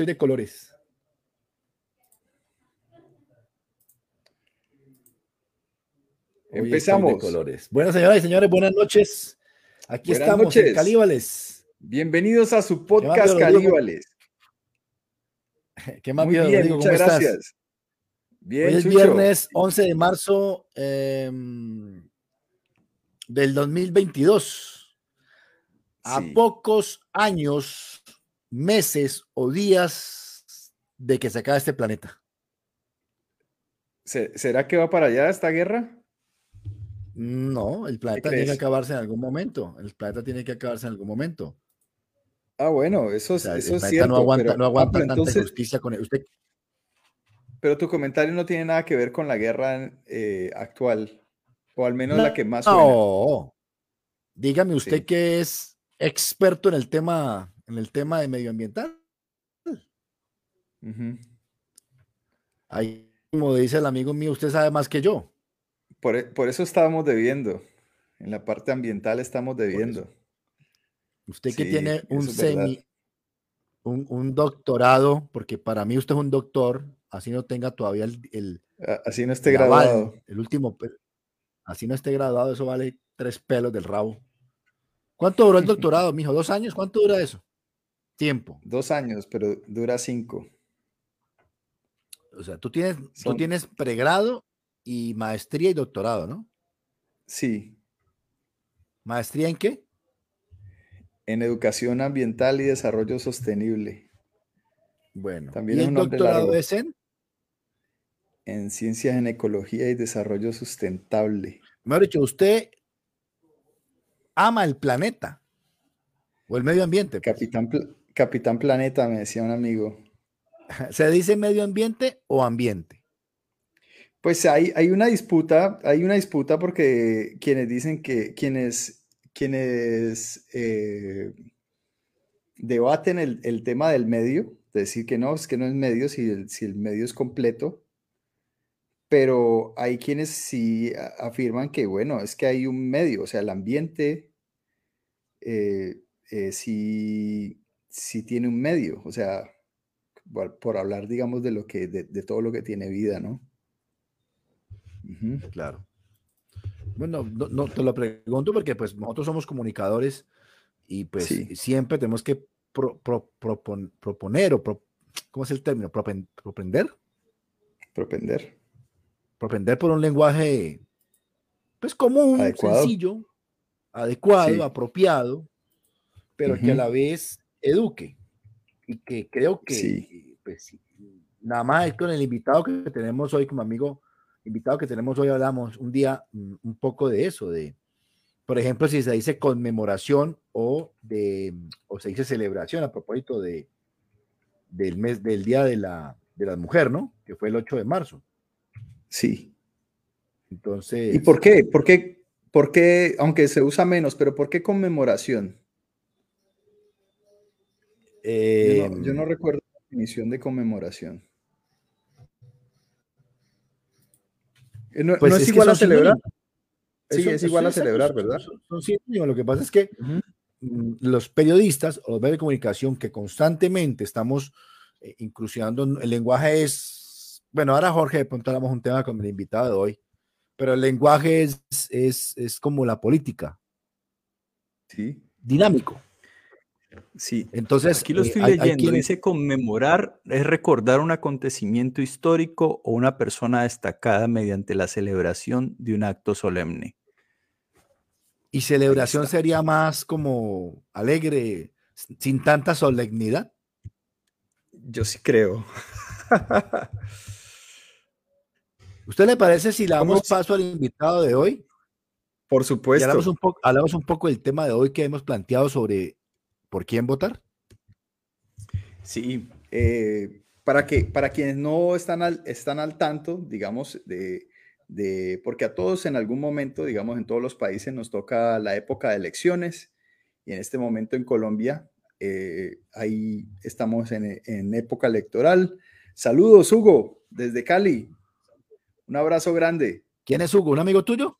estoy de colores. Empezamos. colores. Buenas señoras y señores, buenas noches. Aquí estamos en Calíbales. Bienvenidos a su podcast Calíbales. ¿Qué más Muy bien, muchas gracias. Bien, Hoy es viernes 11 de marzo em, del 2022. A pocos años, meses o días de que se acabe este planeta. ¿Será que va para allá esta guerra? No, el planeta tiene que acabarse en algún momento. El planeta tiene que acabarse en algún momento. Ah, bueno, eso, es cierto. No aguanta, no aguanta ah, tanta justicia con usted. Pero tu comentario no tiene nada que ver con la guerra eh, actual, o al menos la que más. No, dígame usted que es experto en el tema, en el tema de medioambiental. Ahí, como dice el amigo mío, usted sabe más que yo. Por, e, por, eso estábamos debiendo. En la parte ambiental estamos debiendo. Usted que tiene un semi, un, un, doctorado, porque para mí usted es un doctor, así no tenga todavía el. así no esté graduado. el último. Así no esté graduado, eso vale tres pelos del rabo. ¿Cuánto duró el doctorado, mijo? ¿Dos años? ¿Cuánto dura eso? Tiempo. Dos años, pero dura cinco. O sea, tú tienes, tú tienes pregrado y maestría y doctorado, ¿no? Sí. ¿Maestría en qué? En educación ambiental y desarrollo sostenible. Bueno, también ¿y el doctorado es en? En ciencias en ecología y desarrollo sustentable. Me ha dicho, usted ama el planeta o el medio ambiente. Pues. Capitán, Capitán Planeta, me decía un amigo. ¿Se dice medio ambiente o ambiente? Pues hay, hay una disputa, hay una disputa porque quienes dicen que quienes, quienes eh, debaten el, tema del medio, decir que no, es que no es medio si el, si el medio es completo, pero hay quienes sí afirman que, bueno, es que hay un medio, o sea, el ambiente eh, eh, sí, tiene un medio, o sea, por, hablar, digamos, de lo que, de todo lo que tiene vida, ¿no? claro. Bueno, no, te lo pregunto porque pues nosotros somos comunicadores y pues siempre tenemos que proponer o ¿cómo es el término? propender. Propender. Propender por un lenguaje pues común, sencillo, adecuado, apropiado, pero que a la vez eduque. Y que creo que pues, nada más con el invitado que tenemos hoy como amigo invitado que tenemos hoy hablamos un día mm, un poco de eso, de, por ejemplo, si se dice conmemoración o, de, o se dice celebración a propósito de, del mes, del Día de la, de la Mujer, ¿no? Que fue el 8 de marzo. Sí. Entonces. ¿Y por qué? ¿Por qué? ¿Por qué, aunque se usa menos, pero por qué conmemoración? Yo, no, yo no em, recuerdo la definición de conmemoración. Eh, no, pues es, igual a celebrar. Sí, es igual a celebrar, ¿verdad? Son, Lo que pasa es que mm, los periodistas o los medios de comunicación que constantemente estamos eh, incursionando, el lenguaje es, bueno, ahora Jorge, de pronto hablamos un tema con el invitado de hoy, pero el lenguaje es, es, es como la política. Sí. Dinámico. Sí, entonces aquí lo eh, estoy leyendo. Dice conmemorar es recordar un acontecimiento histórico o una persona destacada mediante la celebración de un acto solemne. ¿Y celebración sería más como alegre, sin tanta solemnidad? Yo sí creo. ¿Usted le parece si le damos paso al invitado de hoy? Por supuesto. hablamos un, hablamos un poco del tema de hoy que hemos planteado sobre por quién votar? Sí, eh, para, que, para quienes no están al, están al tanto, digamos, de, de, porque a todos en algún momento, digamos, en todos los países nos toca la época de elecciones y en este momento en Colombia, eh, ahí estamos en, en época electoral. Saludos, Hugo, desde Cali. Un abrazo grande. ¿Quién es Hugo? ¿Un amigo tuyo?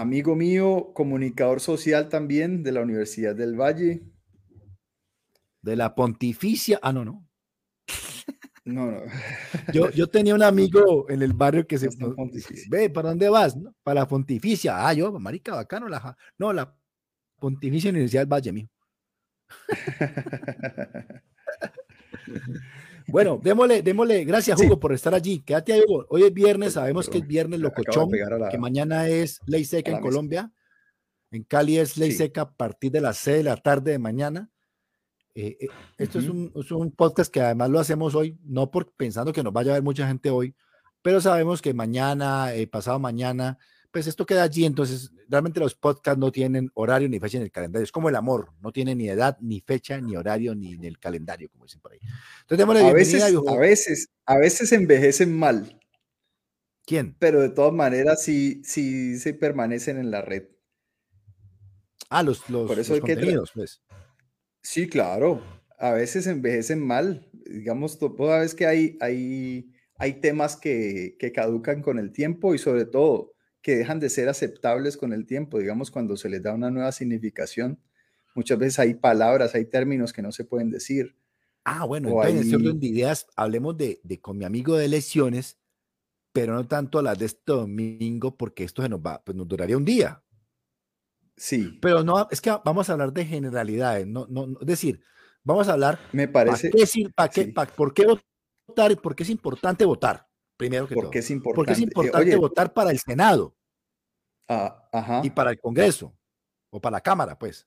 Amigo mío, comunicador social también de la Universidad del Valle. De la Pontificia, ah, no, no. No, no. Yo, yo tenía un amigo en el barrio que se ve, ¿para dónde vas? Para la Pontificia. Ah, yo, marica, bacano. La, no, la Pontificia Universidad del Valle, mío. bueno, démosle, démosle, gracias Hugo por estar allí. Quédate ahí, Hugo. Hoy es viernes, sabemos que es viernes locochón, que mañana es ley seca en Colombia. En Cali es ley seca a partir de las 6 de la tarde de mañana. Eh, eh, esto es, un, es, un, podcast que además lo hacemos hoy, no por pensando que nos vaya a ver mucha gente hoy, pero sabemos que mañana, eh, pasado mañana, pues esto queda allí. Entonces, realmente los podcasts no tienen horario ni fecha en el calendario. Es como el amor, no tiene ni edad, ni fecha, ni horario, ni en el calendario, como dicen por ahí. Entonces, a veces, a veces, a veces envejecen mal. ¿Quién? Pero de todas maneras sí, sí se permanecen en la red. Ah, los, los, Por eso los contenidos, pues. Sí, claro. A veces envejecen mal. Digamos, toda vez que hay, hay, hay temas que, que caducan con el tiempo y sobre todo que dejan de ser aceptables con el tiempo. Digamos, cuando se les da una nueva significación, muchas veces hay palabras, hay términos que no se pueden decir. Ah, bueno, entonces en ese orden de ideas hablemos de, de, con mi amigo de lesiones, pero no tanto las de este domingo, porque esto se nos va, pues nos duraría un día. Sí. Pero no, es que vamos a hablar de generalidades, no, no, es decir, vamos a hablar. Me parece. ¿para qué, para qué, ¿Por qué votar y por qué es importante votar? Primero que todo. Qué es importante? Porque es importante votar para el Senado. Ah, ajá. Y para el Congreso. O para la Cámara, pues.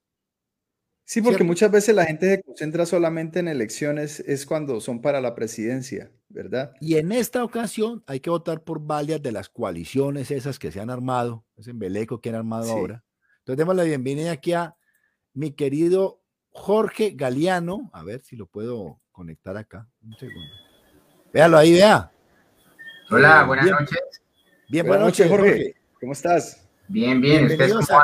Sí, porque muchas veces la gente se concentra solamente en elecciones, es cuando son para la presidencia, ¿verdad? Y en esta ocasión hay que votar por varias de las coaliciones esas que se han armado, es en Beleco que han armado ahora, entonces, demos la bienvenida aquí a mi querido Jorge Galeano. A ver si lo puedo conectar acá. Un segundo. Véalo ahí, vea. Hola, buenas noches. Bien, buenas, noches, Jorge. ¿Cómo estás? Bien, bien. Bienvenido, a,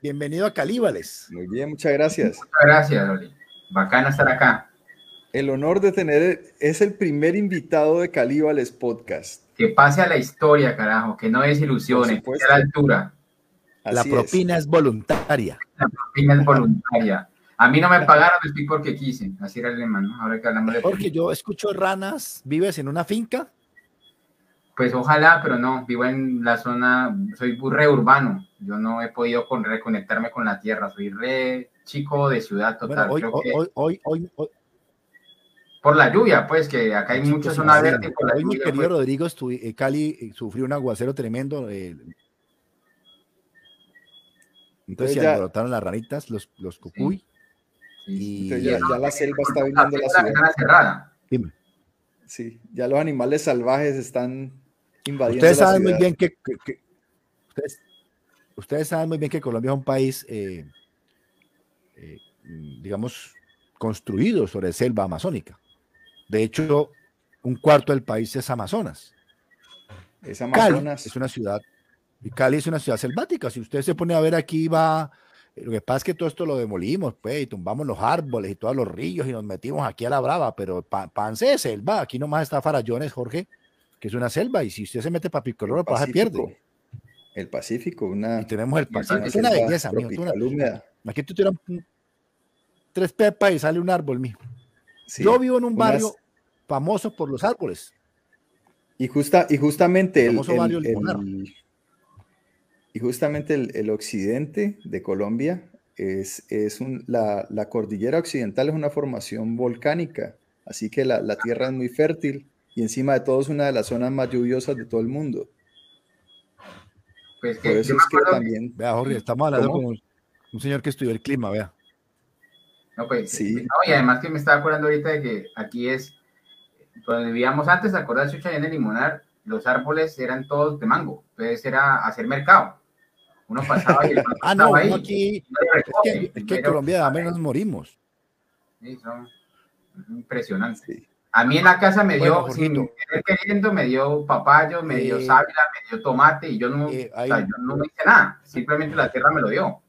bienvenido a Calíbales. Muy bien, muchas gracias. Muchas gracias, Oli. Bacano estar acá. El honor de tener, es el primer invitado de Calíbales Podcast. Que pase a la historia, carajo, que no desilusione, que a la altura la propina es. voluntaria. La propina es voluntaria. A mí no me pagaron, estoy porque quise. Así era el lema, ¿no? Ahora que hablamos de. Porque yo escucho ranas. ¿Vives en una finca? Pues ojalá, pero no. Vivo en la zona. Soy re urbano. Yo no he podido reconectarme con la tierra. Soy re chico de ciudad total. hoy, hoy, hoy, hoy, Por la lluvia, pues, que acá hay mucha zona verde. hoy, mi querido pues. Rodrigo, eh, Cali eh, sufrió un aguacero tremendo. Eh, entonces, se alborotaron las ranitas, los, los cucuy. Y ya, la selva está viniendo la ciudad. cerrada. Dime. Sí, ya los animales salvajes están invadiendo. Ustedes saben muy bien que, ustedes, saben muy bien que Colombia es un país, eh, eh, digamos, construido sobre selva amazónica. De hecho, un cuarto del país es Amazonas. Es Amazonas. es una ciudad y Cali es una ciudad selvática. Si usted se pone a ver aquí, va. Lo que pasa es que todo esto lo demolimos, pues, y tumbamos los árboles y todos los ríos y nos metimos aquí a la brava, pero Pance es selva. Aquí nomás está Farallones, Jorge, que es una selva, y si usted se mete para Picoloro, pues se pierde. El Pacífico, una. Y tenemos el Pacífico. Es una belleza, mijo. Aquí tú tiras tres pepas y sale un árbol, mijo. Yo vivo en un barrio famoso por los árboles. Y, justa, y justamente el, y justamente el, occidente de Colombia es, es un, la, la, cordillera occidental es una formación volcánica, así que la, la, tierra es muy fértil y encima de todo es una de las zonas más lluviosas de todo el mundo. Pues que, Por eso es que también... Vea, Jorge, estamos hablando con un, señor que estudió el clima, vea. No, pues, sí. No, y además que me estaba acordando ahorita de que aquí es, donde vivíamos antes, ¿te Chucha, en el Limonar? Los árboles eran todos de mango, entonces era hacer mercado. Uno pasaba y Ah, no, ahí, aquí. es que, en Colombia a menos nos morimos. Sí, son impresionantes. A mí en la casa me dio, sin queriendo, me dio papayo, me dio eh, sábila, me dio tomate y yo no, eh, yo no hice nada. Simplemente la tierra me lo dio.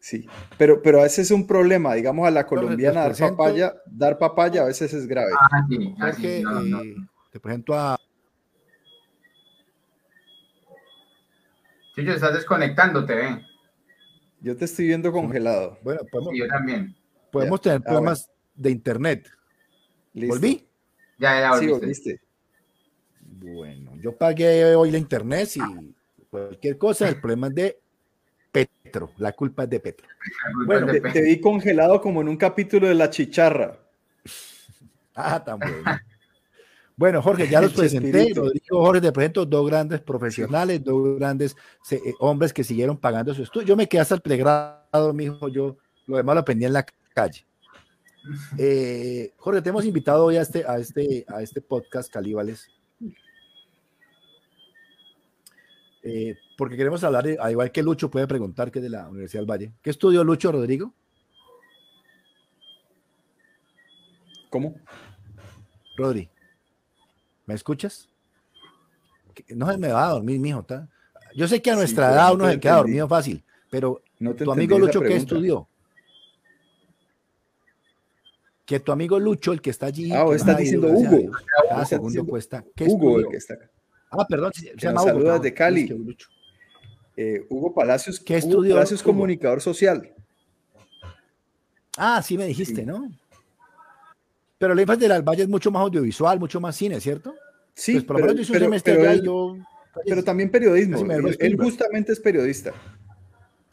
Sí, pero, pero a veces es un problema, digamos, a la colombiana dar papaya, dar papaya a veces es grave. Ah, sí, ah, no, no. Eh, te presento a yo estás desconectándote, ¿eh? Yo te estoy viendo congelado. Bueno, podemos, yo también. Podemos tener ah, problemas de internet. ¿Volví? Ya, ya volviste. Bueno, yo pagué hoy la internet y cualquier cosa, el problema es de Petro, la culpa es de Petro. Bueno, te, vi congelado como en un capítulo de La Chicharra. ah, tan bueno. Bueno, Jorge, ya los presenté. Rodrigo Jorge, te presento dos grandes profesionales, dos grandes eh, hombres que siguieron pagando su estudio. Yo me quedé hasta el pregrado, mi hijo, yo lo demás lo aprendí en la calle. Eh, Jorge, te hemos invitado hoy a este, a este, a este podcast, Calíbales, eh, porque queremos hablar, de, al igual que Lucho puede preguntar, que es de la Universidad del Valle. ¿Qué estudió Lucho, Rodrigo? ¿Cómo? Rodri, ¿me escuchas? No se me va a dormir, mijo. Yo sé que a nuestra edad uno se queda dormido fácil, pero tu amigo Lucho, ¿qué estudió? Que tu amigo Lucho, el que está allí. Ah, está diciendo Hugo. Cada segundo cuesta. ¿Qué Hugo, el que está acá. Ah, perdón, se, llama Hugo. de Cali. Eh, Hugo Palacios, ¿Qué estudió? Palacios comunicador social. Ah, sí me dijiste, ¿no? Pero la infancia del Valle es mucho más audiovisual, mucho más cine, ¿cierto? Sí, pues pero, pero, también periodismo. Él, justamente es periodista.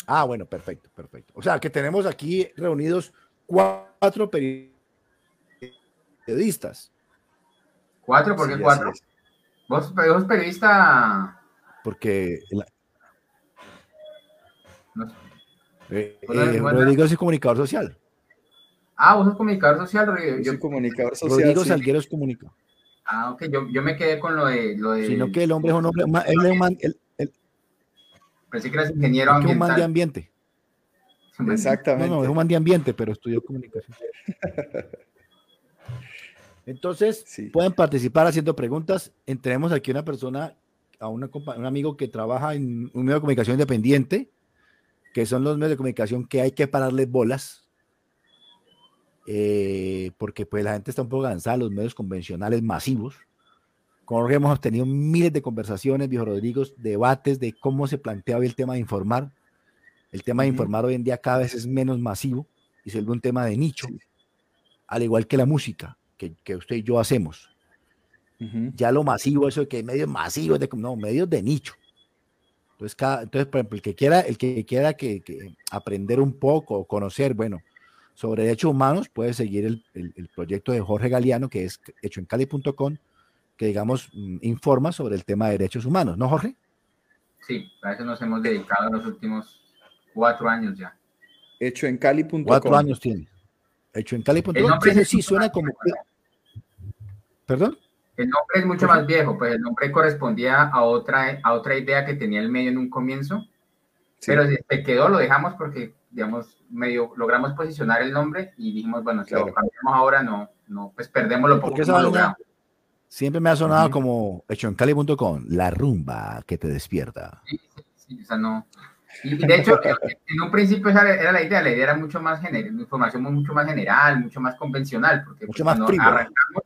Ah, bueno, perfecto, perfecto. O sea, que tenemos aquí reunidos cuatro periodistas. ¿Cuatro? ¿Por qué cuatro? ¿Vos, vos periodista? Porque... No sé. Eh, eh, Rodrigo es comunicador social. Ah, vos sos comunicador social, Rodrigo. Yo soy comunicador social. Rodrigo sí. Salguero es comunicador. Ah, ok, yo, yo, me quedé con lo de, lo de... Sino que el hombre es un hombre... Él es un man, él, él, Pensé que eras ingeniero ambiental. Es un man de ambiente. Exactamente. No, no, es un man de ambiente, pero estudió comunicación. Entonces, pueden participar haciendo preguntas. Entremos aquí una persona, a una, un amigo que trabaja en un medio de comunicación independiente, que son los medios de comunicación que hay que pararles bolas, eh, porque pues la gente está un poco cansada, los medios convencionales masivos. Con Jorge hemos tenido miles de conversaciones, viejo Rodrigo, debates de cómo se plantea hoy el tema de informar. El tema de informar hoy en día cada vez es menos masivo y se vuelve un tema de nicho, al igual que la música que, usted y yo hacemos. Ya lo masivo, eso de que hay medios masivos, de, no, medios de nicho. Entonces, cada, entonces, por ejemplo, el que quiera, el que quiera que, aprender un poco o conocer, bueno, sobre derechos humanos, puede seguir el, el, proyecto de Jorge Galeano, que es hechoencali.com, que digamos mm, informa sobre el tema de derechos humanos, ¿no, Jorge? Sí, a eso nos hemos dedicado en los últimos cuatro años ya. Hechoencali.com. Cuatro años tiene. Hecho en Cali.com. Sí, suena como. ¿Perdón? El nombre es mucho más viejo, pues el nombre correspondía a otra, a otra idea que tenía el medio en un comienzo, pero se quedó, lo dejamos porque, digamos, medio logramos posicionar el nombre y dijimos, bueno, si lo cambiamos ahora, no, no, pues perdemos lo poco que logramos. Siempre me ha sonado como hecho en Cali.com, la rumba que te despierta. Sí, sí, sí, o sea, no, y de hecho, en un principio esa era la idea, la idea era mucho más general, información mucho más general, mucho más convencional, porque mucho más arrancamos,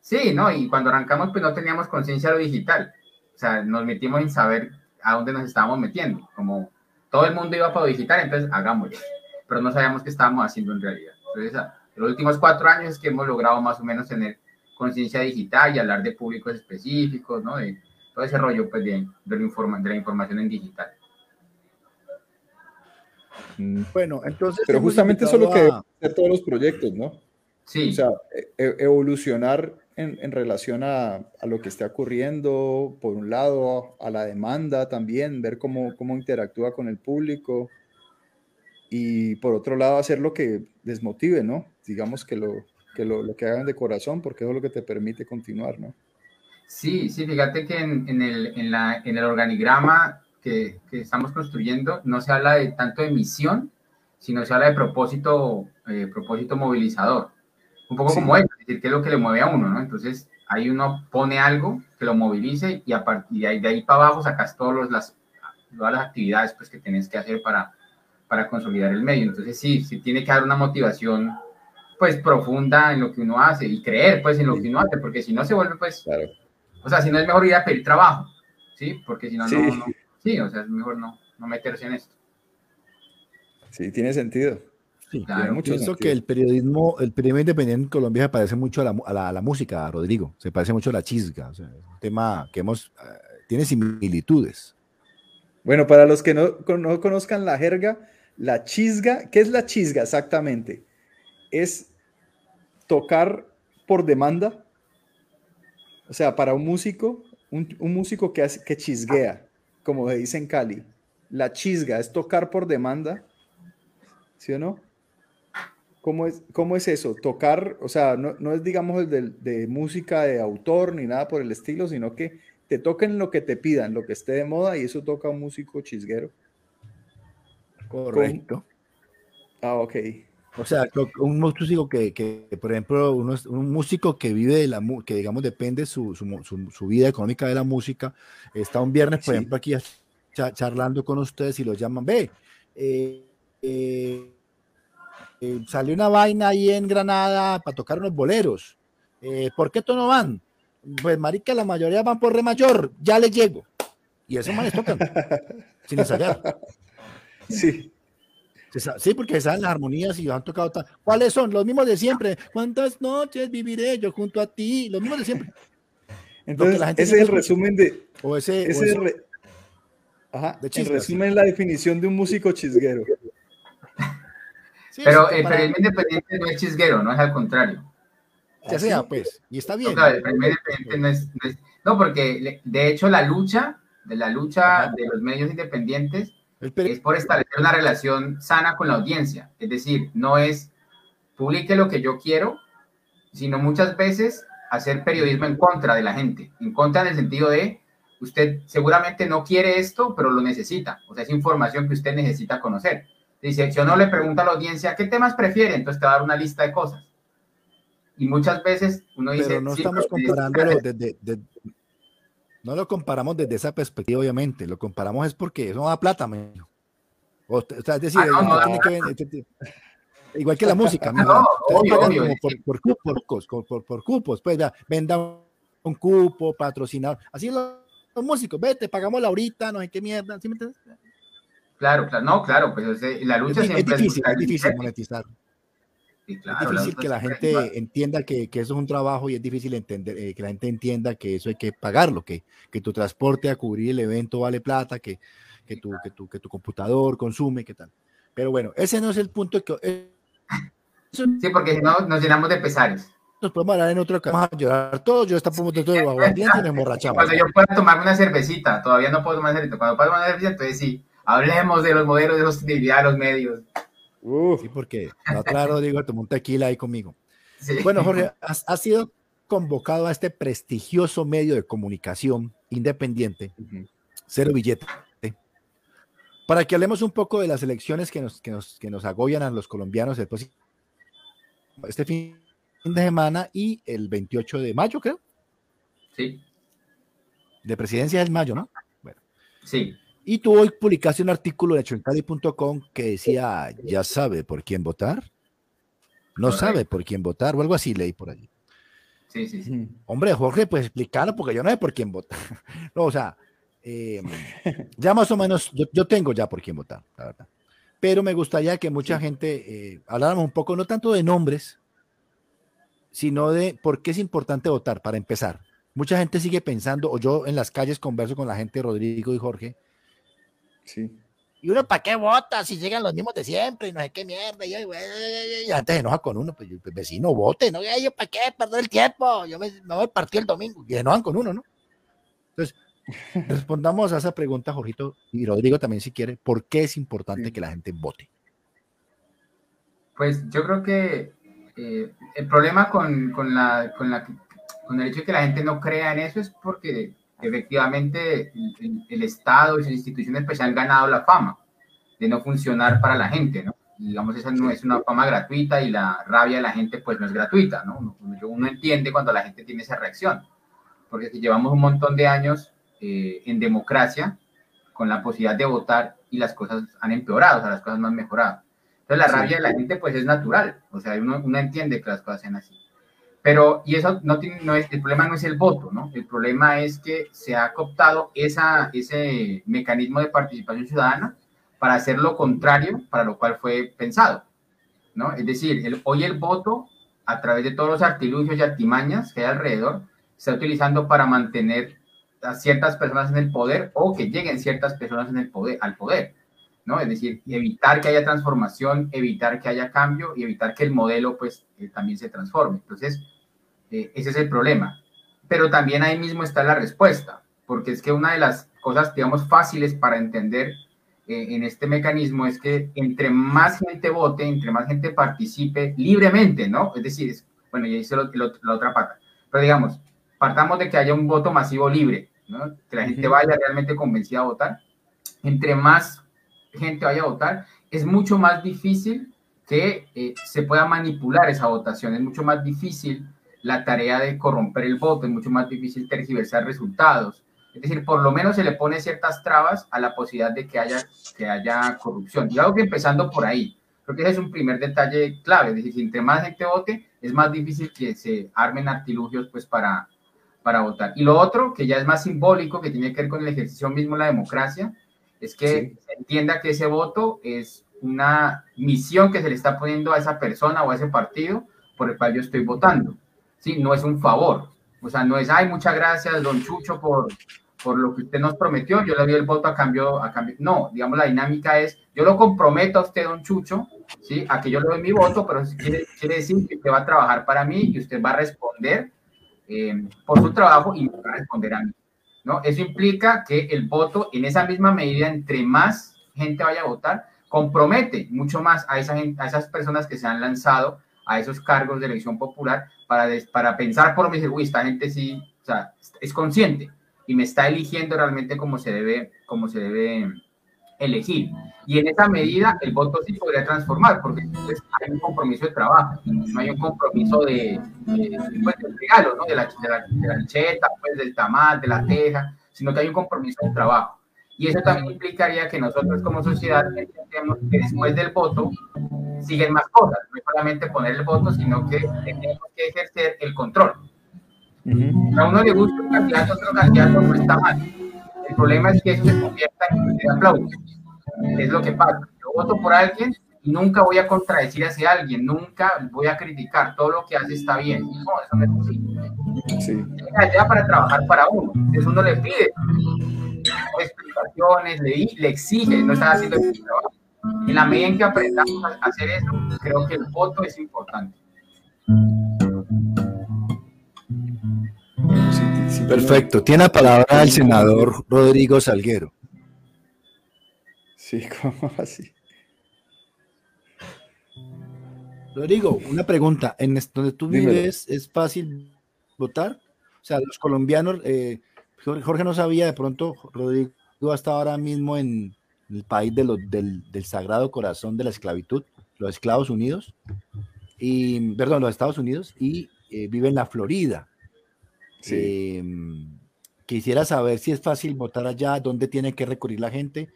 sí, ¿no? Y cuando arrancamos, pues no teníamos conciencia de lo digital, o sea, nos metimos en saber a dónde nos estábamos metiendo, como todo el mundo iba para lo digital, entonces hagámoslo, pero no sabíamos qué estábamos haciendo en realidad. Entonces, en los últimos cuatro años es que hemos logrado más o menos tener conciencia digital y hablar de públicos específicos, ¿no? De todo ese rollo, pues, de, de, de la información en digital. Mm. Bueno, entonces. Pero justamente eso es lo que hacer todos los proyectos, ¿no? Sí. O sea, e, e, evolucionar en, en relación a, a, lo que está ocurriendo, por un lado, a la demanda también, ver cómo, cómo interactúa con el público. Y por otro lado, hacer lo que desmotive, ¿no? Digamos que lo, que lo, lo que hagan de corazón, porque eso es lo que te permite continuar, ¿no? Sí, sí, fíjate que en, en, el, en, la, en el organigrama que, estamos construyendo no se habla de tanto de misión, sino se habla de propósito, eh, propósito movilizador. Un poco como es, es decir, qué es lo que le mueve a uno, ¿no? Entonces, ahí uno pone algo que lo movilice y a partir de ahí, de ahí para abajo sacas todos las, todas las actividades pues, que tienes que hacer para, para consolidar el medio. Entonces, sí, sí tiene que dar una motivación pues profunda en lo que uno hace y creer pues en lo que uno hace, porque si no se vuelve pues, o sea, si no es mejor ir a pedir trabajo, ¿sí? Porque si no, no, Sí, o sea, es mejor no, no meterse en esto. Sí, tiene sentido. Sí, claro, pienso que el periodismo, el periodismo independiente en Colombia se parece mucho a la, a música, Rodrigo. Se parece mucho a la chisga. O sea, es un tema que hemos, eh, tiene similitudes. Bueno, para los que no, no conozcan la jerga, la chisga, ¿qué es la chisga exactamente? Es tocar por demanda. O sea, para un músico, un, músico que, hace, que chisguea, como se dice en Cali. La chisga es tocar por demanda. ¿Sí o no? ¿Cómo es, cómo es eso? Tocar, o sea, no, es digamos el de, de, música de autor ni nada por el estilo, sino que te toquen lo que te pidan, lo que esté de moda y eso toca un músico chisguero. Correcto. Ah, ok. O sea, un músico que, que por ejemplo, un músico que vive de la que digamos depende su, su, su, vida económica de la música, está un viernes, por ejemplo, aquí charlando con ustedes y los llaman, ve, eh, eh, eh, salió una vaina ahí en Granada para tocar unos boleros. ¿Por qué tú no van? Pues, marica, la mayoría van por re mayor, ya les llego. Y esos manes tocan, sin ensayar. Sí. Sí, porque saben las armonías y han tocado. ¿Cuáles son? Los mismos de siempre. ¿Cuántas noches viviré yo junto a ti? Los mismos de siempre. Entonces, ese es el resumen de. O ese. ese Ajá, de resumen la definición de un músico chisguero. pero el periodismo independiente no es chisguero, no es al contrario. Ya sea, pues, y está bien. No, el periodismo independiente no es, no es, no, porque de hecho la lucha, de la lucha de los medios independientes es por establecer una relación sana con la audiencia. Es decir, no es publique lo que yo quiero, sino muchas veces hacer periodismo en contra de la gente, en contra en el sentido de usted seguramente no quiere esto, pero lo necesita, o sea, es información que usted necesita conocer. Dice, si uno le pregunta a la audiencia, ¿qué temas prefiere? Entonces te va a dar una lista de cosas. Y muchas veces uno dice... Pero no estamos comparándolo desde, no lo comparamos desde esa perspectiva, obviamente. Lo comparamos es porque eso no da plata, O, sea, es decir, igual que la música, por, cupos, por, por, cupos, pues ya, venda un cupo, patrocinador. Así los, los músicos, vete, pagamos la ahorita, no sé qué mierda, ¿sí me? Claro, claro, no, claro, pues la lucha es, siempre es difícil, es, difícil monetizar es difícil que la gente entienda que, que, eso es un trabajo y es difícil entender, eh, que la gente entienda que eso hay que pagarlo, que, que tu transporte a cubrir el evento vale plata, que, que, tu, que, tu, que tu computador consume, qué tal. Pero bueno, ese no es el punto que... Eh, sí, porque si no nos llenamos de pesares. Nos podemos hablar en otro caso, vamos a llorar todos, yo está por todo el aguardiente y nos emborrachamos. Cuando yo pueda tomar una cervecita, todavía no puedo tomar cervecita, cuando pueda tomar una cervecita, entonces sí, hablemos de los modelos de sostenibilidad de los medios Sí, porque claro, digo, tomó un tequila ahí conmigo. Bueno, Jorge, has, sido convocado a este prestigioso medio de comunicación independiente, Cero Billete, para que hablemos un poco de las elecciones que nos, que nos, que nos agobian a los colombianos este fin de semana y el 28 de mayo, creo. Sí. De presidencia es mayo, ¿no? Bueno. Sí. Y tú hoy publicaste un artículo de hechoencali.com que decía, ¿ya sabe por quién votar? No sabe por quién votar, o algo así leí por allí. Sí, sí, sí. Hombre, Jorge, pues explicarlo, porque yo no sé por quién votar. no, o sea, em, ya más o menos, yo, tengo ya por quién votar, la verdad. Pero me gustaría que mucha gente eh, habláramos un poco, no tanto de nombres, sino de por qué es importante votar, para empezar. Mucha gente sigue pensando, o yo en las calles converso con la gente, Rodrigo y Jorge, Sí. Y uno, ¿para qué vota si llegan los mismos de siempre y no sé qué mierda? Y, antes se enoja con uno, pues, pues vecino, vote, ¿no? Yo, ¿para qué perder el tiempo? Yo me, voy a partir el domingo y se enojan con uno, ¿no? Entonces, respondamos a esa pregunta, Jorgito, y Rodrigo también si quiere, ¿por qué es importante que la gente vote? Pues yo creo que eh, el problema con, con, la, con, la, con el hecho de que la gente no crea en eso es porque efectivamente el, Estado y sus instituciones pues han ganado la fama de no funcionar para la gente, ¿no? Digamos, esa no es una fama gratuita y la rabia de la gente pues no es gratuita, ¿no? Uno, entiende cuando la gente tiene esa reacción, porque si llevamos un montón de años eh, en democracia con la posibilidad de votar y las cosas han empeorado, o sea, las cosas no han mejorado. Entonces la rabia de la gente pues es natural, o sea, uno, uno entiende que las cosas sean así. Pero, y eso no tiene, no es, el problema no es el voto, ¿no? El problema es que se ha cooptado esa, ese mecanismo de participación ciudadana para hacer lo contrario para lo cual fue pensado. ¿no? Es decir, hoy el voto, a través de todos los artilugios y artimañas que hay alrededor, se está utilizando para mantener a ciertas personas en el poder o que lleguen ciertas personas en el poder, al poder, ¿no? Es decir, evitar que haya transformación, evitar que haya cambio y evitar que el modelo, pues, eh, también se transforme. Entonces, eh, ese es el problema. Pero también ahí mismo está la respuesta, porque es que una de las cosas, digamos, fáciles para entender eh, en este mecanismo es que entre más gente vote, entre más gente participe libremente, ¿no? Es decir, bueno, ya hice la otra pata, pero digamos, partamos de que haya un voto masivo libre, ¿no? que la gente vaya realmente convencida a votar. Entre más gente vaya a votar, es mucho más difícil que eh, se pueda manipular esa votación, es mucho más difícil la tarea de corromper el voto, es mucho más difícil tergiversar resultados. Es decir, por lo menos se le pone ciertas trabas a la posibilidad de que haya, que haya corrupción. Algo que empezando por ahí, creo que ese es un primer detalle clave. Es decir, entre más gente vote, es más difícil que se armen artilugios pues, para, para votar. Y lo otro, que ya es más simbólico, que tiene que ver con el ejercicio mismo de la democracia, es que se entienda que ese voto es una misión que se le está poniendo a esa persona o a ese partido por el cual yo estoy votando. ¿sí? No es un favor. O sea, no es, ay, muchas gracias, don Chucho, por, por lo que usted nos prometió, yo le doy el voto a cambio, a cambio. No, digamos, la dinámica es, yo lo comprometo a usted, don Chucho, ¿sí? A que yo le doy mi voto, pero quiere, quiere decir que usted va a trabajar para mí y usted va a responder eh, por su trabajo y para responder a mí. Eso implica que el voto, en esa misma medida, entre más gente vaya a votar, compromete mucho más a, esa a esas personas que se han lanzado a esos cargos de elección popular para, para pensar por mí, uy, esta gente sí, o sea, es consciente y me está eligiendo realmente se debe, como se debe elegir. Y en esa medida el voto sí podría transformar, porque entonces hay un compromiso de trabajo, no hay un compromiso de, pues, regalo, ¿no? de, la, de, la, de pues, del tamal, de la teja, sino que hay un compromiso de trabajo. Y eso también implicaría que nosotros como sociedad entendemos que después del voto siguen más cosas, no es solamente poner el voto, sino que tenemos que ejercer el control. A uno le gusta un candidato, otro candidato no está mal el problema es que eso se convierta en aplausos. Es lo que pasa. Yo voto por alguien y nunca voy a contradecir a ese alguien, nunca voy a criticar. Todo lo que hace está bien. No, eso no es posible. Sí. Ya para trabajar para uno. Entonces uno le pide explicaciones, le, le exige, no está haciendo el trabajo. En la medida en que aprendamos a hacer eso, creo que el voto es importante. Perfecto. Tiene la palabra el senador Rodrigo Salguero. Sí, ¿cómo así? Rodrigo, una pregunta. ¿En donde tú vives es fácil votar? O sea, los colombianos, eh, Jorge no sabía, de pronto Rodrigo hasta ahora mismo en el país de del, Sagrado Corazón de la Esclavitud, los Esclavos Unidos, y, perdón, los Estados Unidos, y eh, vive en la Florida. Em, quisiera saber si es fácil votar allá, dónde tiene que recurrir la gente,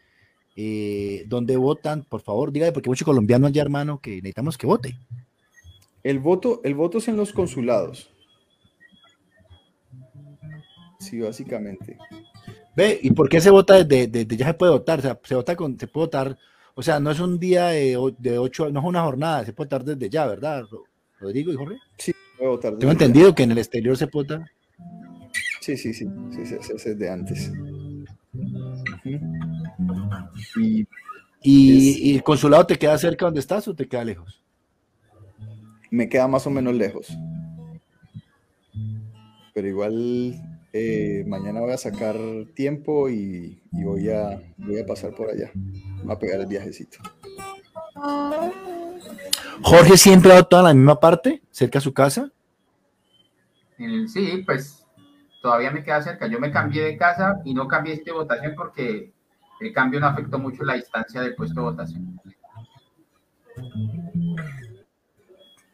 eh, dónde votan, por favor, dígale, porque hay muchos colombianos allá, hermano, que necesitamos que vote. El voto, el voto es en los consulados. Sí, básicamente. Ve, ¿y por qué se vota desde, ya se puede votar? O sea, se vota con, se puede votar, o sea, no es un día de, ocho, no es una jornada, se puede votar desde ya, ¿verdad, Rodrigo y Jorge? Sí, puede votar. Tengo entendido que en el exterior se puede Sí, sí, sí, sí, sí, sí, de antes. y, el consulado te queda cerca donde estás o te queda lejos? Me queda más o menos lejos. Pero igual eh, mañana voy a sacar tiempo y, voy, a, voy a pasar por allá. a pegar el viajecito. Jorge siempre ha votado en la misma parte, cerca a su casa. Sí, pues todavía me queda cerca. Yo me cambié de casa y no cambié de votación porque el cambio no afectó mucho la distancia del puesto de votación.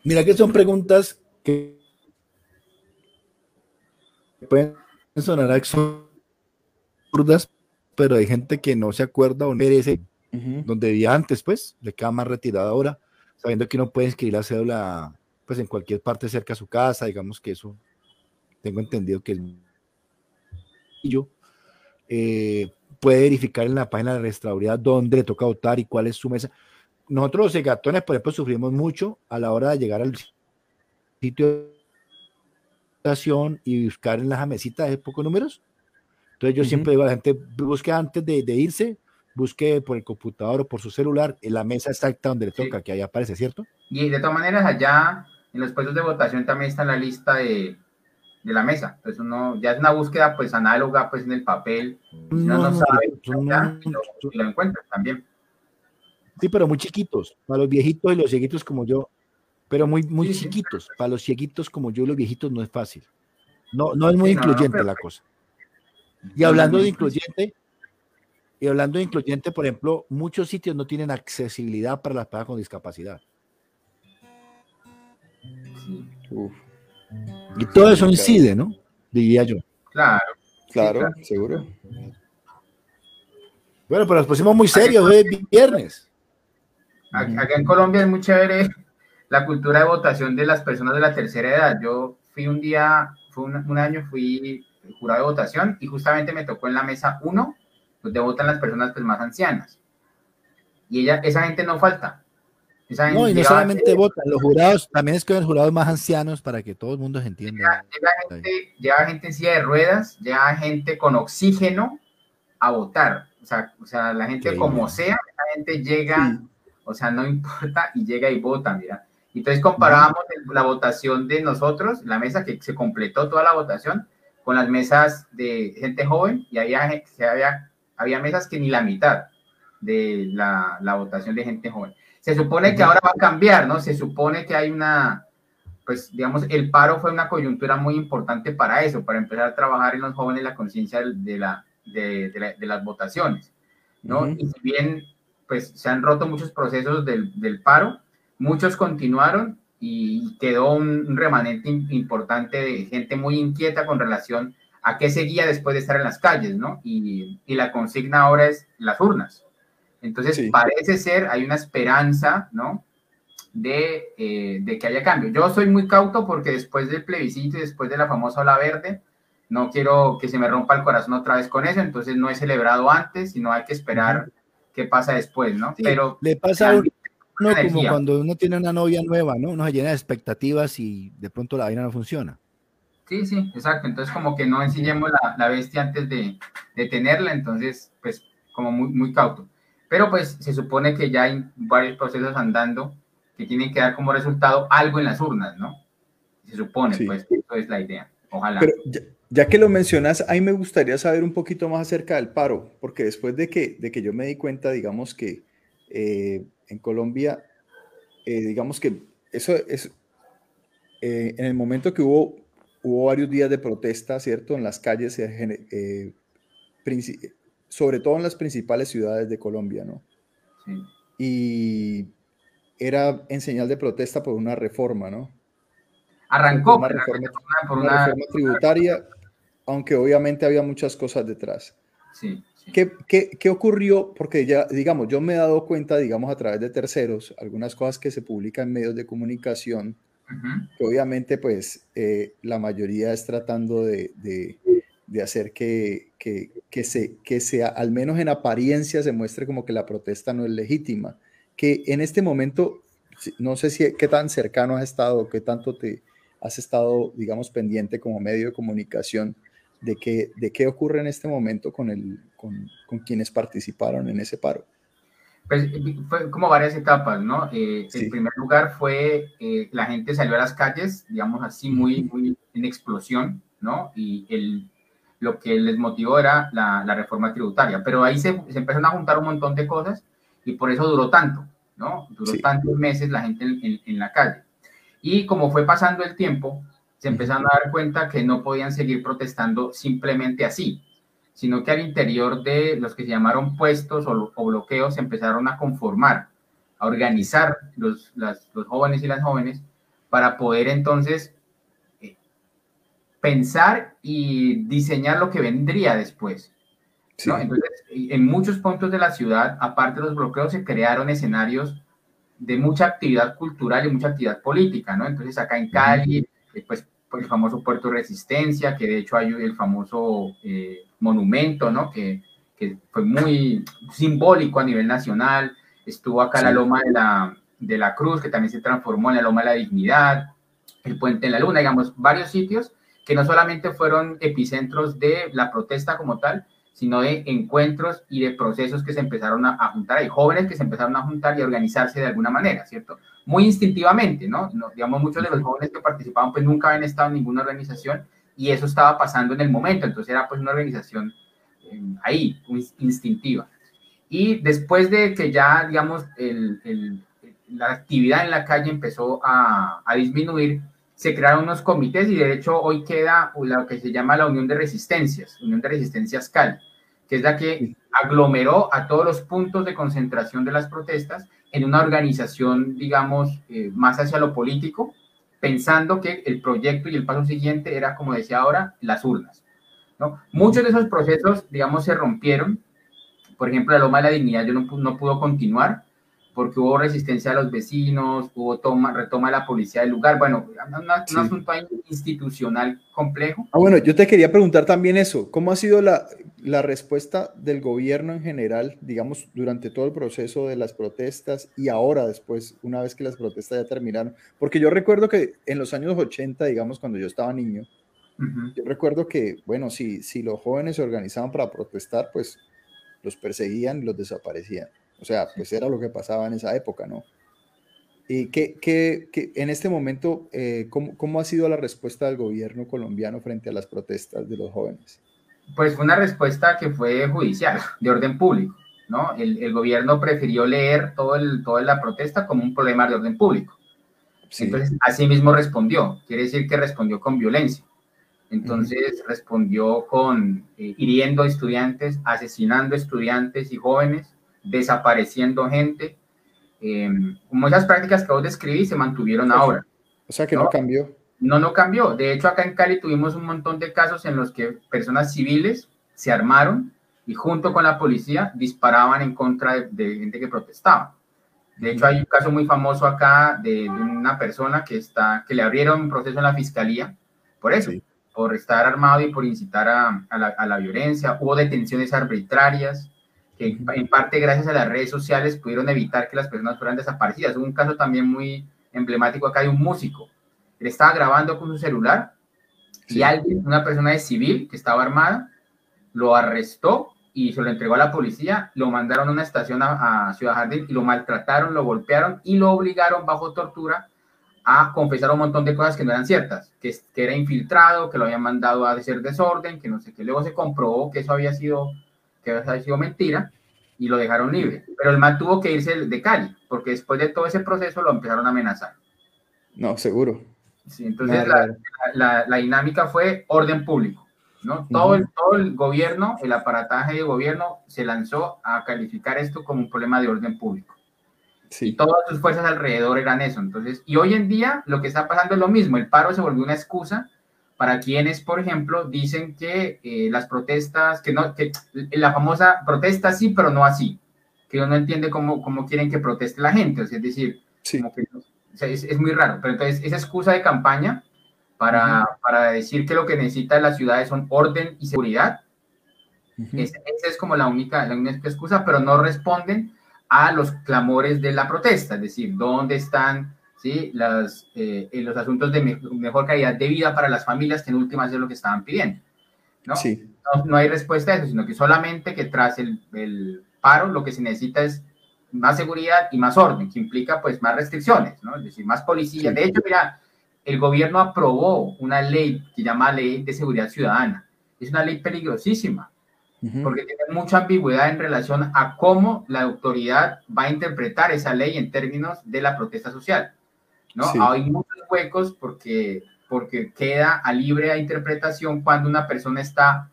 Mira que son preguntas que pueden sonar absurdas, pero hay gente que no se acuerda o merece donde vivía antes, pues, le queda más retirado ahora, sabiendo que uno puede inscribir la cédula pues en cualquier parte cerca a su casa, digamos que eso tengo entendido que el eh, puede verificar en la página de registraduría dónde le toca votar y cuál es su mesa. nosotros los segatones, por ejemplo, sufrimos mucho a la hora de llegar al sitio de y buscar en las mesitas de pocos números. Entonces yo siempre digo a la gente, busque antes de, irse, busque por el computador o por su celular en la mesa exacta donde le toca, que ahí aparece, ¿cierto? Y de todas maneras, allá en los puestos de votación también está la lista de, de la mesa. Entonces uno ya es una búsqueda pues análoga pues en el papel. no, no, sabe, lo, encuentra también. Sí, pero muy chiquitos, para los viejitos y los cieguitos como yo, pero muy, muy chiquitos, para los cieguitos como yo, los viejitos no es fácil. No, no es muy incluyente la cosa. Y hablando de incluyente, y hablando de incluyente, por ejemplo, muchos sitios no tienen accesibilidad para las personas con discapacidad. Y todo eso incide, ¿no? Diría yo. Claro. Claro, seguro. Bueno, pero nos pusimos muy serios, es viernes. Acá en Colombia es muy chévere la cultura de votación de las personas de la tercera edad. Yo fui un día, fue un, año, fui jurado de votación y justamente me tocó en la mesa uno, donde votan las personas pues, más ancianas. Y ella, esa gente no falta. No, y no solamente votan, los jurados también es que los jurados más ancianos para que todo el mundo se entienda. Llega, gente, gente, en silla de ruedas, llega gente con oxígeno a votar. O sea, o sea la gente como sea, la gente llega o sea, no importa y llega y vota, mira. Entonces comparábamos la votación de nosotros, la mesa que se completó toda la votación, con las mesas de gente joven y había, había, había mesas que ni la mitad de la, la votación de gente joven. Se supone que ahora va a cambiar, ¿no? Se supone que hay una, pues digamos, el paro fue una coyuntura muy importante para eso, para empezar a trabajar en los jóvenes la conciencia de, la, de, de, las votaciones, ¿no? Y si bien pues se han roto muchos procesos del, del paro, muchos continuaron y quedó un, remanente importante de gente muy inquieta con relación a qué seguía después de estar en las calles, ¿no? Y, y la consigna ahora es las urnas. Entonces, parece ser, hay una esperanza, ¿no? De, eh, de, que haya cambio. Yo soy muy cauto porque después del plebiscito y después de la famosa ola verde, no quiero que se me rompa el corazón otra vez con eso, entonces no he celebrado antes, sino hay que esperar qué pasa después, ¿no? Pero le pasa a uno como cuando uno tiene una novia nueva, ¿no? Uno se llena de expectativas y de pronto la vaina no funciona. Sí, sí, exacto. Entonces, como que no enseñemos la, la bestia antes de, de, tenerla, entonces, pues, como muy, muy cauto. Pero, pues, se supone que ya hay varios procesos andando que tienen que dar como resultado algo en las urnas, ¿no? Se supone, pues, eso es la idea. Ojalá. Pero ya que lo mencionas, ahí me gustaría saber un poquito más acerca del paro, porque después de que, de que yo me di cuenta, digamos que eh, en Colombia, eh, digamos que eso es, eh, en el momento que hubo, hubo varios días de protesta, ¿cierto? En las calles, sobre todo en las principales ciudades de Colombia, ¿no? Sí. Y era en señal de protesta por una reforma, ¿no? Arrancó una reforma, por una reforma tributaria aunque obviamente había muchas cosas detrás. Sí. ¿Qué, qué, qué, ocurrió? Porque ya, digamos, yo me he dado cuenta, digamos, a través de terceros, algunas cosas que se publican en medios de comunicación, que obviamente, pues, eh, la mayoría es tratando de, de, de hacer que, que, que, se, que sea, al menos en apariencia, se muestre como que la protesta no es legítima. Que en este momento, no sé si qué tan cercano has estado, qué tanto te has estado, digamos, pendiente como medio de comunicación de qué, de qué ocurre en este momento con, el, con, con quienes participaron en ese paro. Pues fue como varias etapas, ¿no? Eh, En primer lugar fue, eh, la gente salió a las calles, digamos así, muy, muy en explosión, ¿no? Y el, lo que les motivó era la, la reforma tributaria, pero ahí se, se, empezaron a juntar un montón de cosas y por eso duró tanto, ¿no? Duró tantos meses la gente en, en la calle. Y como fue pasando el tiempo, se empezaron a dar cuenta que no podían seguir protestando simplemente así, sino que al interior de los que se llamaron puestos o, bloqueos se empezaron a conformar, a organizar los, los jóvenes y las jóvenes para poder entonces pensar y diseñar lo que vendría después. Entonces, en muchos puntos de la ciudad, aparte de los bloqueos, se crearon escenarios de mucha actividad cultural y mucha actividad política, ¿no? Entonces, acá en Cali, pues, el famoso Puerto Resistencia, que de hecho hay el famoso eh, monumento, ¿no? Que, que, fue muy simbólico a nivel nacional. estuvo acá la Loma de la, de la Cruz, que también se transformó en la Loma de la Dignidad, el Puente en la Luna, digamos, varios sitios que no solamente fueron epicentros de la protesta como tal, sino de encuentros y de procesos que se empezaron a, juntar, hay jóvenes que se empezaron a juntar y a organizarse de alguna manera, ¿cierto? Muy instintivamente, ¿no? digamos, muchos de los jóvenes que participaban pues nunca habían estado en ninguna organización y eso estaba pasando en el momento, entonces era pues una organización eh, ahí, instintiva. Y después de que ya, digamos, el, la actividad en la calle empezó a, a disminuir, se crearon unos comités y de hecho hoy queda lo que se llama la Unión de Resistencias, Unión de Resistencias Cali, que es la que aglomeró a todos los puntos de concentración de las protestas en una organización, digamos, eh, más hacia lo político, pensando que el proyecto y el paso siguiente era, como decía ahora, las urnas. ¿no? Muchos de esos procesos, digamos, se rompieron. Por ejemplo, la Loma de la Dignidad yo no, no pudo continuar porque hubo resistencia a los vecinos, hubo toma, retoma de la policía del lugar, bueno, un asunto institucional complejo. Ah, bueno, yo te quería preguntar también eso, ¿cómo ha sido la, la respuesta del gobierno en general, digamos, durante todo el proceso de las protestas y ahora después, una vez que las protestas ya terminaron? Porque yo recuerdo que en los años 80, digamos, cuando yo estaba niño, yo recuerdo que, bueno, si, si los jóvenes se organizaban para protestar, pues los perseguían y los desaparecían. O sea, pues era lo que pasaba en esa época, ¿no? ¿Y qué, qué, qué en este momento, eh, ¿cómo, ¿cómo, ha sido la respuesta del gobierno colombiano frente a las protestas de los jóvenes? Pues fue una respuesta que fue judicial, de orden público, ¿no? El, el gobierno prefirió leer todo el, toda la protesta como un problema de orden público. Entonces, así mismo respondió, quiere decir que respondió con violencia. Entonces, respondió con eh, hiriendo estudiantes, asesinando estudiantes y jóvenes, desapareciendo gente. Eh, muchas prácticas que vos describí se mantuvieron ahora. O sea que no, cambió. No, no cambió. De hecho, acá en Cali tuvimos un montón de casos en los que personas civiles se armaron y junto con la policía disparaban en contra de, gente que protestaba. De hecho, hay un caso muy famoso acá de, una persona que, está, que le abrieron un proceso en la fiscalía por eso, por estar armado y por incitar a, la, a, la, violencia. Hubo detenciones arbitrarias que en parte gracias a las redes sociales pudieron evitar que las personas fueran desaparecidas. Hubo un caso también muy emblemático acá de un músico. Él estaba grabando con su celular y alguien, una persona de civil que estaba armada, lo arrestó y se lo entregó a la policía, lo mandaron a una estación a, Ciudad Jardín y lo maltrataron, lo golpearon y lo obligaron bajo tortura a confesar un montón de cosas que no eran ciertas, que, que era infiltrado, que lo habían mandado a hacer desorden, que no sé qué. Luego se comprobó que eso había sido que había sido mentira, y lo dejaron libre. Pero el man tuvo que irse de Cali, porque después de todo ese proceso lo empezaron a amenazar. No, seguro. Sí, entonces la, la, la, dinámica fue orden público. ¿no? Todo, el, todo el gobierno, el aparataje de gobierno se lanzó a calificar esto como un problema de orden público. Sí. Y todas sus fuerzas alrededor eran eso. Entonces, y hoy en día lo que está pasando es lo mismo. El paro se volvió una excusa para quienes, por ejemplo, dicen que eh, las protestas, que no, que la famosa protesta sí, pero no así, que uno no entiende cómo, cómo quieren que proteste la gente, o sea, es decir, es, muy raro, pero entonces esa excusa de campaña para, para, decir que lo que necesita las ciudades son orden y seguridad, esa, es como la única, la única excusa, pero no responden a los clamores de la protesta, es decir, dónde están ¿sí? Las, eh, los asuntos de mejor calidad de vida para las familias, que en últimas es lo que estaban pidiendo. ¿no? Sí. No, hay respuesta a eso, sino que solamente que tras el, el, paro lo que se necesita es más seguridad y más orden, que implica pues más restricciones, ¿no? es decir, más policía. De hecho, mira, el gobierno aprobó una ley que llama Ley de Seguridad Ciudadana. Es una ley peligrosísima, porque tiene mucha ambigüedad en relación a cómo la autoridad va a interpretar esa ley en términos de la protesta social. ¿No? Hay muchos huecos porque, porque queda a libre interpretación cuando una persona está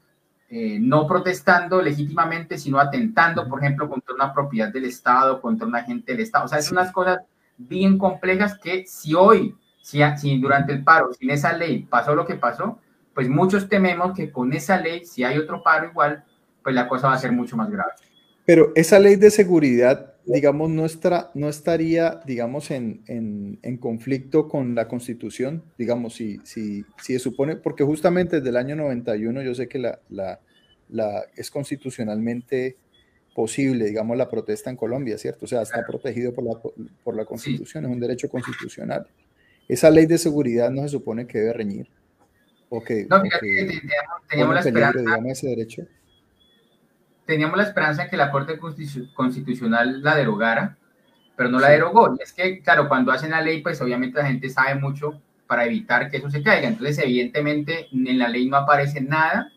eh, no protestando legítimamente, sino atentando, por ejemplo, contra una propiedad del Estado, contra un agente del Estado. O sea, son unas cosas bien complejas que si hoy, si, si durante el paro, sin esa ley pasó lo que pasó, pues muchos tememos que con esa ley, si hay otro paro igual, pues la cosa va a ser mucho más grave. Pero esa ley de seguridad digamos, no, no estaría, digamos, en, en, conflicto con la Constitución, digamos, si, si, si se supone, porque justamente desde el año 91 yo sé que la, la, la es constitucionalmente posible, digamos, la protesta en Colombia, ¿cierto? O sea, está protegido por la, por la Constitución, es un derecho constitucional. Esa ley de seguridad no se supone que debe reñir. O que, no, teníamos, la esperanza. Digamos, ese derecho. Teníamos la esperanza de que la Corte Constitucional la derogara, pero no la derogó. Y es que, claro, cuando hacen la ley, pues obviamente la gente sabe mucho para evitar que eso se caiga. Entonces, evidentemente, en la ley no aparece nada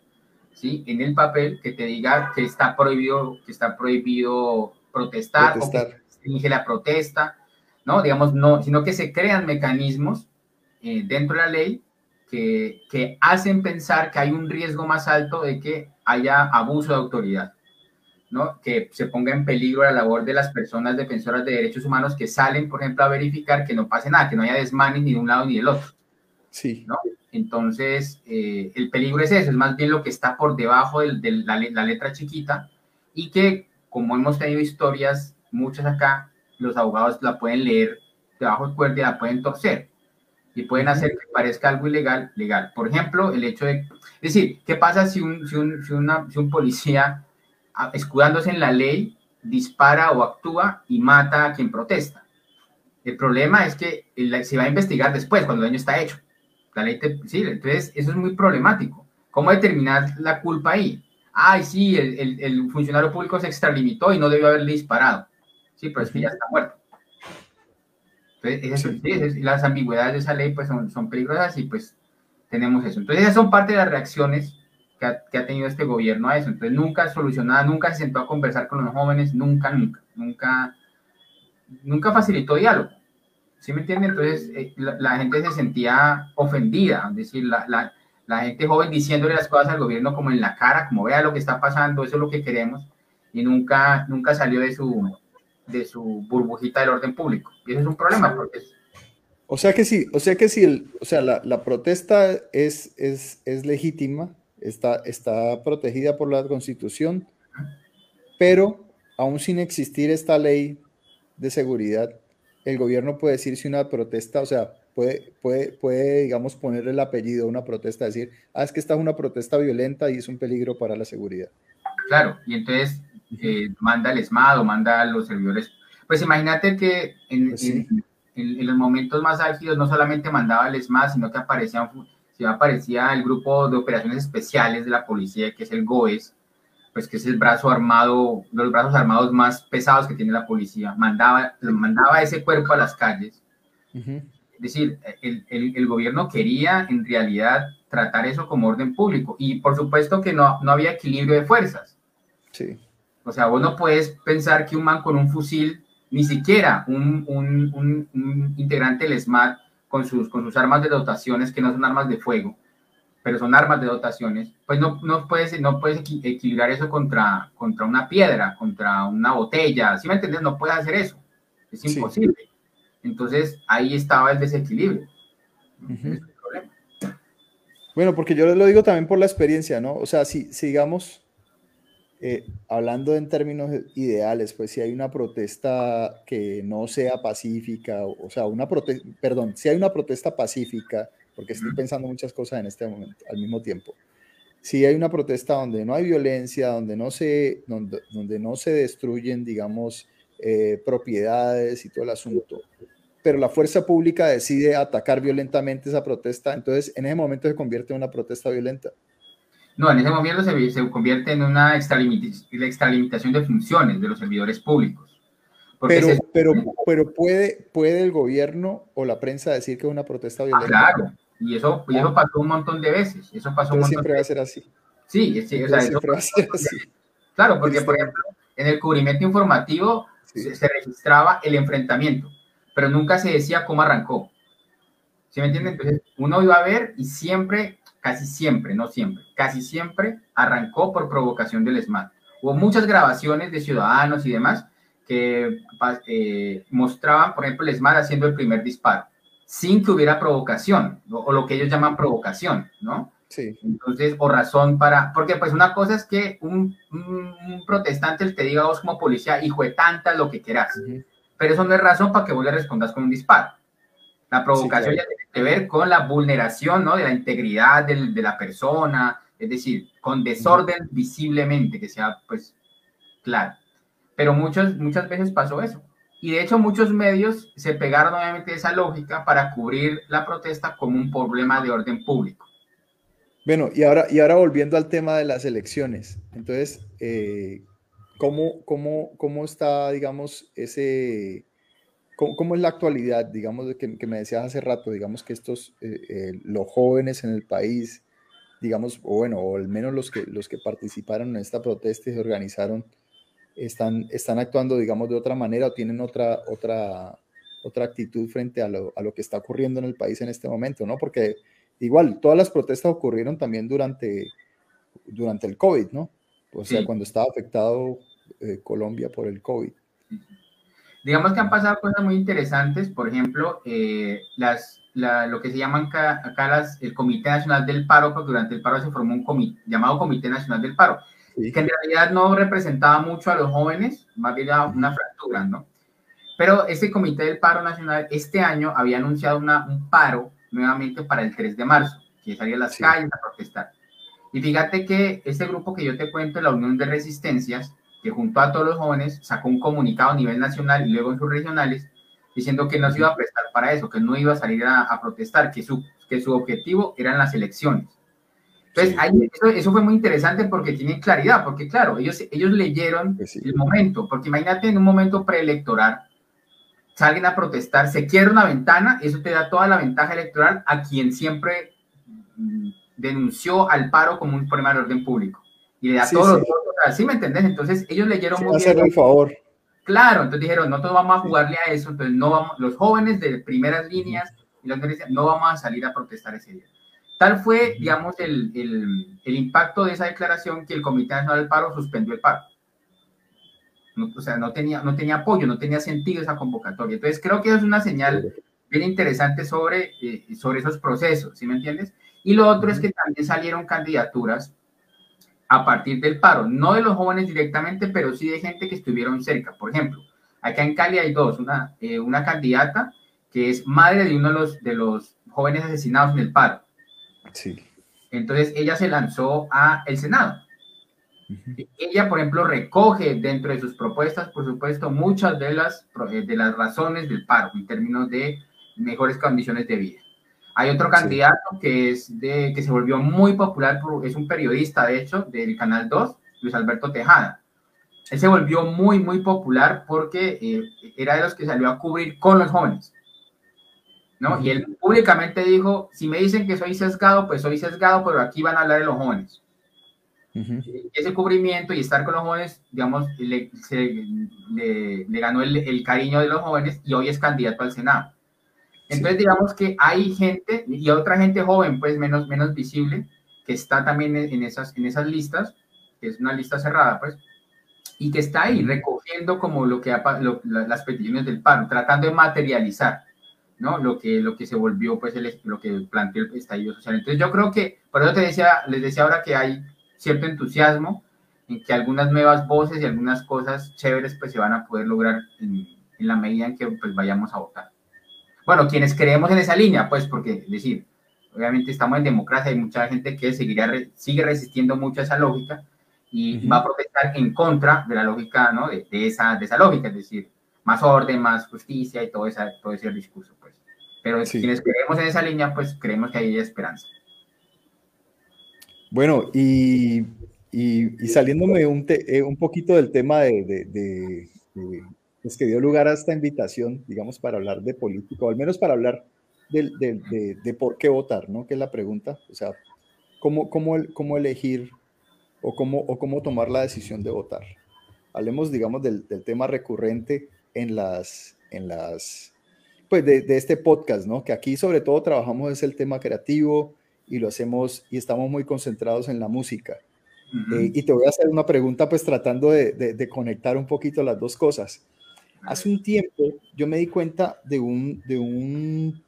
¿sí? en el papel que te diga que está prohibido, que está prohibido protestar, o que se la protesta, ¿no? Digamos, no, sino que se crean mecanismos eh, dentro de la ley que, que, hacen pensar que hay un riesgo más alto de que haya abuso de autoridad, ¿no? Que se ponga en peligro la labor de las personas defensoras de derechos humanos que salen, por ejemplo, a verificar que no pase nada, que no haya desmanes ni de un lado ni del otro. Sí. ¿no? Entonces, eh, el peligro es eso, es más bien lo que está por debajo de, la, letra chiquita y que, como hemos tenido historias, muchas acá, los abogados la pueden leer debajo del cuerda y la pueden torcer y pueden hacer que parezca algo ilegal, legal. Por ejemplo, el hecho de, es decir, ¿qué pasa si un, si un, si una, si un policía, escudándose en la ley, dispara o actúa y mata a quien protesta? El problema es que se va a investigar después, cuando el daño está hecho. La ley sí, entonces eso es muy problemático. ¿Cómo determinar la culpa ahí? Ay, sí, el, el, funcionario público se extralimitó y no debió haberle disparado. Sí, pero es que ya está muerto. Entonces, las ambigüedades de esa ley pues son, son peligrosas y pues tenemos eso. Entonces, esas son parte de las reacciones que ha, que ha, tenido este gobierno a eso. Entonces, nunca solucionada, nunca se sentó a conversar con los jóvenes, nunca, nunca, nunca, nunca facilitó diálogo. ¿Sí me entiende? Entonces eh, la, gente se sentía ofendida, es decir, la, la, la, gente joven diciéndole las cosas al gobierno como en la cara, como vea lo que está pasando, eso es lo que queremos, y nunca, nunca salió de su, de su burbujita del orden público. Y eso es un problema porque... O sea que sí, o sea que sí, el, o sea, la, la protesta es, es, es legítima, está, está protegida por la Constitución, pero aún sin existir esta ley de seguridad, el gobierno puede decir si una protesta, o sea, puede, puede, puede, digamos, poner el apellido a una protesta, decir, ah, es que esta es una protesta violenta y es un peligro para la seguridad. Claro, y entonces eh, manda el ESMAD o manda a los servidores. Pues imagínate que pues en, en, los momentos más álgidos no solamente mandaba el ESMAD, sino que aparecía, aparecía el grupo de operaciones especiales de la policía, que es el GOES, pues que es el brazo armado, los brazos armados más pesados que tiene la policía, mandaba, mandaba ese cuerpo a las calles. Es decir, el, el, el, gobierno quería en realidad tratar eso como orden público y por supuesto que no, no había equilibrio de fuerzas. Sí. O sea, vos no puedes pensar que un man con un fusil, ni siquiera un, un, un, un integrante del SMAT con sus, con sus armas de dotaciones que no son armas de fuego, pero son armas de dotaciones, pues no, no, puedes, no puedes equilibrar eso contra, contra una piedra, contra una botella, ¿sí me entiendes? No puedes hacer eso, es imposible. Entonces ahí estaba el desequilibrio. Bueno, porque yo lo digo también por la experiencia, ¿no? O sea, si, sigamos eh, hablando en términos ideales, pues si hay una protesta que no sea pacífica, o, o sea, una protesta, perdón, si hay una protesta pacífica, porque estoy pensando muchas cosas en este momento al mismo tiempo. Si hay una protesta donde no hay violencia, donde no se, donde, donde no se destruyen, digamos, eh, propiedades y todo el asunto, pero la fuerza pública decide atacar violentamente esa protesta, entonces en ese momento se convierte en una protesta violenta. No, en ese momento se, se convierte en una extralimitación de funciones de los servidores públicos. Pero, pero, pero puede, puede el gobierno o la prensa decir que es una protesta ah, violenta. claro, y eso, y eso pasó un montón de veces. Eso pasó un montón siempre va a ser así. Sí, sí o sea, siempre va a ser así. Claro, porque, por ejemplo, en el cubrimiento informativo se, registraba el enfrentamiento, pero nunca se decía cómo arrancó. ¿Sí me entienden? Entonces, uno iba a ver y siempre, casi siempre, no siempre, casi siempre arrancó por provocación del SMAT. Hubo muchas grabaciones de ciudadanos y demás que eh, mostraban, por ejemplo, el SMAT haciendo el primer disparo sin que hubiera provocación, o, lo que ellos llaman provocación, ¿no? Sí. Entonces, o razón para, porque pues una cosa es que un, un, protestante te diga a vos como policía, hijo de tanta, lo que quieras, pero eso no es razón para que vos le respondas con un disparo. La provocación ya tiene que ver con la vulneración, ¿no? De la integridad del, de la persona, es decir, con desorden visiblemente, que sea, pues, claro. Pero muchas, muchas veces pasó eso. Y de hecho muchos medios se pegaron obviamente esa lógica para cubrir la protesta como un problema de orden público. Bueno, y ahora, y ahora volviendo al tema de las elecciones. Entonces, eh, ¿cómo, cómo, cómo está, digamos, ese... Cómo, es la actualidad, digamos, que, que me decías hace rato, digamos que estos, eh, eh, los jóvenes en el país, digamos, o bueno, o al menos los que, los que participaron en esta protesta y se organizaron, están, están actuando, digamos, de otra manera o tienen otra, otra, otra actitud frente a lo, a lo que está ocurriendo en el país en este momento, ¿no? Porque igual, todas las protestas ocurrieron también durante, durante el COVID, ¿no? O sea, cuando estaba afectado eh, Colombia por el COVID. Digamos que han pasado cosas muy interesantes, por ejemplo, eh, las, lo que se llaman acá, las, el Comité Nacional del Paro, porque durante el paro se formó un comité llamado Comité Nacional del Paro que en realidad no representaba mucho a los jóvenes, más bien una fractura, ¿no? Pero este Comité del Paro Nacional este año había anunciado una, un paro nuevamente para el 3 de marzo, que salía a las calles a protestar. Y fíjate que este grupo que yo te cuento, la Unión de Resistencias, que junto a todos los jóvenes sacó un comunicado a nivel nacional y luego en sus regionales, diciendo que no se iba a prestar para eso, que no iba a salir a, a protestar, que su, que su objetivo eran las elecciones. Entonces, ahí, eso, fue muy interesante porque tienen claridad, porque claro, ellos, ellos leyeron el momento, porque imagínate en un momento preelectoral, salen a protestar, se quiere una ventana, eso te da toda la ventaja electoral a quien siempre mm, denunció al paro como un problema de orden público. Y le da todo los votos, ¿sí me entendés? Entonces, ellos leyeron muy bien. el favor. Claro, entonces dijeron, nosotros vamos a jugarle a eso, entonces no vamos, los jóvenes de primeras líneas y los no vamos a salir a protestar ese día. Tal fue, digamos, el, el, el, impacto de esa declaración que el Comité Nacional del Paro suspendió el paro. o sea, no tenía, no tenía apoyo, no tenía sentido esa convocatoria. Entonces, creo que es una señal bien interesante sobre, eh, sobre esos procesos, ¿sí me entiendes? Y lo otro es que también salieron candidaturas a partir del paro, no de los jóvenes directamente, pero sí de gente que estuvieron cerca. Por ejemplo, acá en Cali hay dos, una, eh, una candidata que es madre de uno de los, de los jóvenes asesinados en el paro Sí. Entonces ella se lanzó a el Senado. Ella, por ejemplo, recoge dentro de sus propuestas, por supuesto, muchas de las, eh, de las razones del paro en términos de mejores condiciones de vida. Hay otro candidato que, es de, que se volvió muy popular, es un periodista, de hecho, del Canal 2, Luis Alberto Tejada. Él se volvió muy, muy popular porque eh, era de los que salió a cubrir con los jóvenes. ¿no? Y él públicamente dijo, si me dicen que soy sesgado, pues soy sesgado, pero aquí van a hablar de los jóvenes. Ese cubrimiento y estar con los jóvenes, digamos, le, le, ganó el, el, cariño de los jóvenes y hoy es candidato al Senado. Entonces, digamos que hay gente y otra gente joven, pues menos, menos visible, que está también en esas, en esas listas, que es una lista cerrada, pues, y que está ahí recogiendo como lo que las peticiones del paro, tratando de materializar. ¿no? Lo que, lo que se volvió, pues, el, lo que planteó el estallido social. Entonces, yo creo que, por eso te decía, les decía ahora que hay cierto entusiasmo en que algunas nuevas voces y algunas cosas chéveres, pues, se van a poder lograr en, en la medida en que, pues, vayamos a votar. Bueno, quienes creemos en esa línea, pues, porque, es decir, obviamente estamos en democracia, hay mucha gente que seguirá, sigue resistiendo mucho a esa lógica y va a protestar en contra de la lógica, ¿no? De, de, esa, de esa lógica, es decir, más orden, más justicia y todo, esa, todo ese discurso. Pero quienes creemos en esa línea, pues creemos que hay esperanza. Bueno, y, y, saliéndome un, eh, un, poquito del tema de, de, pues que dio lugar a esta invitación, digamos, para hablar de política, o al menos para hablar de, de, por qué votar, ¿no? Que es la pregunta. O sea, ¿cómo, cómo, cómo elegir o cómo, o cómo tomar la decisión de votar? Hablemos, digamos, del, del tema recurrente en las, en las pues de, este podcast, ¿no? Que aquí sobre todo trabajamos es el tema creativo y lo hacemos y estamos muy concentrados en la música. Eh, y te voy a hacer una pregunta, pues tratando de, conectar un poquito las dos cosas. Hace un tiempo yo me di cuenta de un, de un,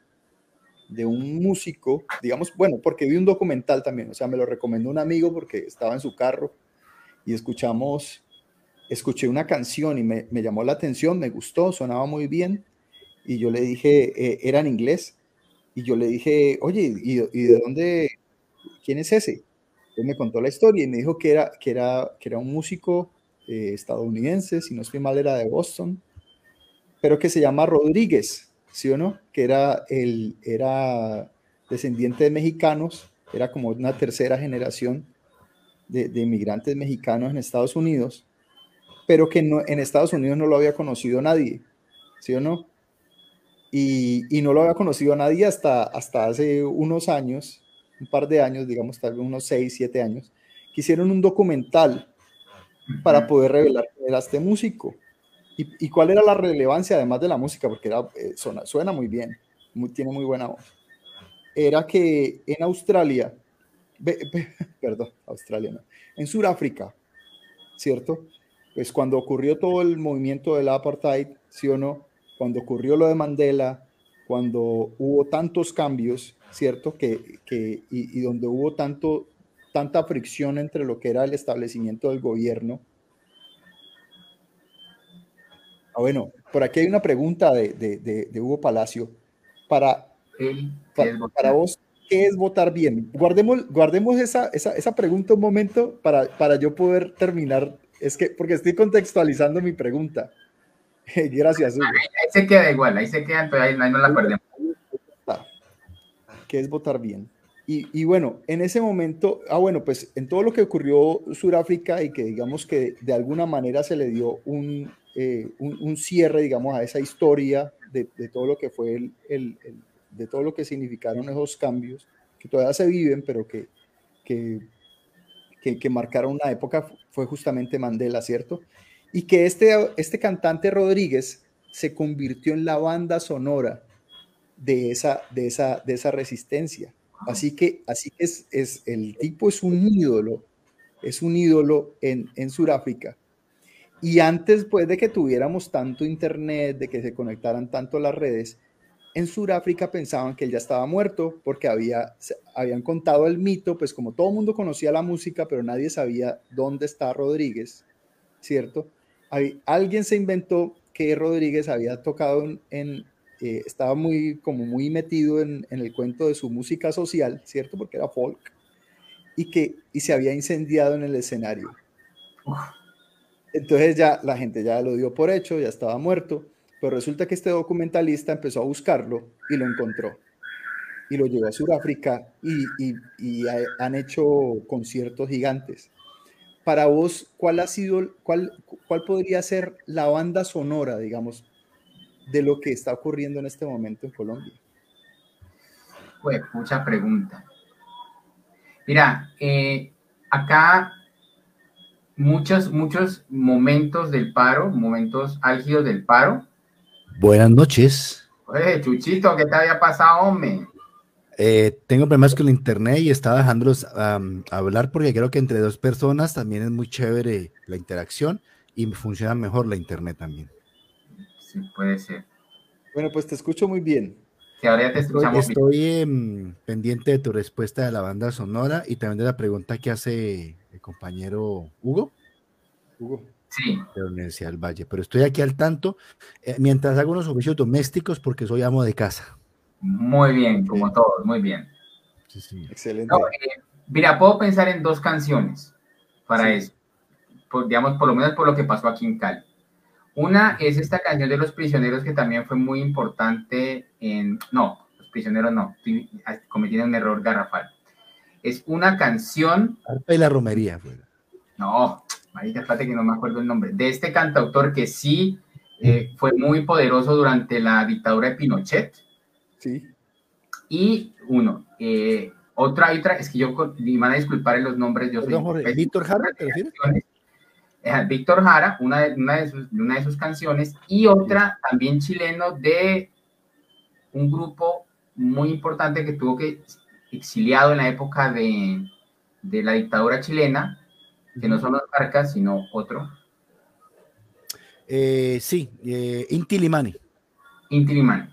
de un músico, digamos, bueno, porque vi un documental también, o sea, me lo recomendó un amigo porque estaba en su carro y escuchamos, escuché una canción y me, me llamó la atención, me gustó, sonaba muy bien y yo le dije, eh, era en inglés, y yo le dije, oye, ¿y, de dónde, quién es ese? Él me contó la historia y me dijo que era, que era, que era un músico eh, estadounidense, si no estoy mal era de Boston, pero que se llama Rodríguez, ¿sí o no? Que era, el, era descendiente de mexicanos, era como una tercera generación de, inmigrantes mexicanos en Estados Unidos, pero que no, en Estados Unidos no lo había conocido nadie, ¿sí o no? Y, y, no lo había conocido nadie hasta, hasta hace unos años, un par de años, digamos tal vez unos 6, 7 años, que hicieron un documental para poder revelar que era este músico. ¿Y, cuál era la relevancia además de la música? Porque era, eh, suena, muy bien, tiene muy buena voz. Era que en Australia, perdón, Australia no, en Sudáfrica, ¿cierto? Pues cuando ocurrió todo el movimiento del apartheid, ¿sí o no? Cuando ocurrió lo de Mandela, cuando hubo tantos cambios, ¿cierto? Que, que y, y, donde hubo tanto, tanta fricción entre lo que era el establecimiento del gobierno Ah, bueno, por aquí hay una pregunta de, Hugo Palacio. Para, para, vos, ¿qué es votar bien? Guardemos, guardemos esa, esa, pregunta un momento para, para yo poder terminar. Es que, porque estoy contextualizando mi pregunta. Gracias. Hugo. Ahí, se queda igual, ahí se queda, pero ahí, no la perdemos. ¿Qué es votar bien? Y, y, bueno, en ese momento, ah, bueno, pues en todo lo que ocurrió Sudáfrica y que digamos que de alguna manera se le dio un, eh, un, cierre, digamos, a esa historia de, todo lo que fue el, de todo lo que significaron esos cambios, que todavía se viven, pero que, que, que, marcaron una época, fue justamente Mandela, ¿cierto? Y que este, este cantante Rodríguez se convirtió en la banda sonora de esa, de esa, de esa resistencia. Así que, así es, es, el tipo es un ídolo, es un ídolo en, en Sudáfrica y antes pues, de que tuviéramos tanto internet, de que se conectaran tanto las redes, en Sudáfrica pensaban que él ya estaba muerto porque había, habían contado el mito, pues como todo el mundo conocía la música, pero nadie sabía dónde está Rodríguez, ¿cierto? alguien se inventó que Rodríguez había tocado en, eh, estaba muy, como muy metido en, el cuento de su música social, ¿cierto? Porque era folk, y que y se había incendiado en el escenario. Entonces ya la gente ya lo dio por hecho, ya estaba muerto, pero resulta que este documentalista empezó a buscarlo y lo encontró. Y lo llevó a Sudáfrica y, han hecho conciertos gigantes. Para vos, ¿cuál ha sido, cuál, cuál podría ser la banda sonora, digamos, de lo que está ocurriendo en este momento en Colombia? Pues, mucha pregunta. Mira, eh, acá muchos, muchos momentos del paro, momentos álgidos del paro. Buenas noches. Oye, Chuchito, ¿qué te había pasado, hombre? Eh, tengo problemas con el internet y estaba dejándolos hablar porque creo que entre dos personas también es muy chévere la interacción y funciona mejor la internet también. Sí, puede ser. Bueno, pues te escucho muy bien. Sí, ahora ya te escuchamos Estoy, em, pendiente de tu respuesta de la banda sonora y también de la pregunta que hace el compañero Hugo. Hugo. Sí. De la Universidad del Valle. Pero estoy aquí al tanto eh, mientras hago unos oficios domésticos porque soy amo de casa. Muy bien, como todos, muy bien. Sí, sí. Excelente. Eh, mira, puedo pensar en dos canciones para eso. Por, digamos, por lo menos por lo que pasó aquí en Cali. Una es esta canción de los prisioneros que también fue muy importante en... No, los prisioneros no, cometieron un error garrafal es una canción. y la romería. No, Marita, espérate que no me acuerdo el nombre. De este cantautor que sí eh, fue muy poderoso durante la dictadura de Pinochet. Sí. Y uno, eh, otra, otra, es que yo, me van a disculpar en los nombres, yo soy. ¿Víctor Jara, te eh, Víctor Jara, una de, una, de sus, una de sus canciones, y otra también chileno de un grupo muy importante que tuvo que exiliado en la época de, la dictadura chilena, que no son los Carcas, sino otro. Eh, sí, eh, Inti Limani. Inti Limani.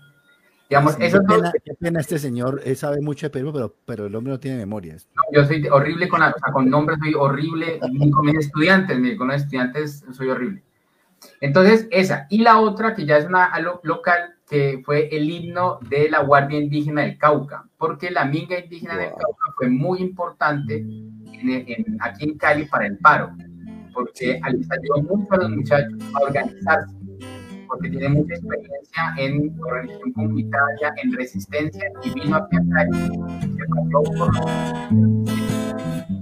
Digamos, qué, pena, qué, pena, este señor, él sabe mucho de Perú, pero, pero el hombre no tiene memoria. yo soy horrible con, con nombres, soy horrible, con mis estudiantes, con los estudiantes soy horrible. Entonces, esa. Y la otra, que ya es una local, que fue el himno de la Guardia Indígena del Cauca, porque la minga indígena del Cauca fue muy importante aquí en Cali para el paro, porque les ayudó mucho a los muchachos a organizarse, porque tiene mucha experiencia en organización comunitaria, en resistencia, y vino a pensar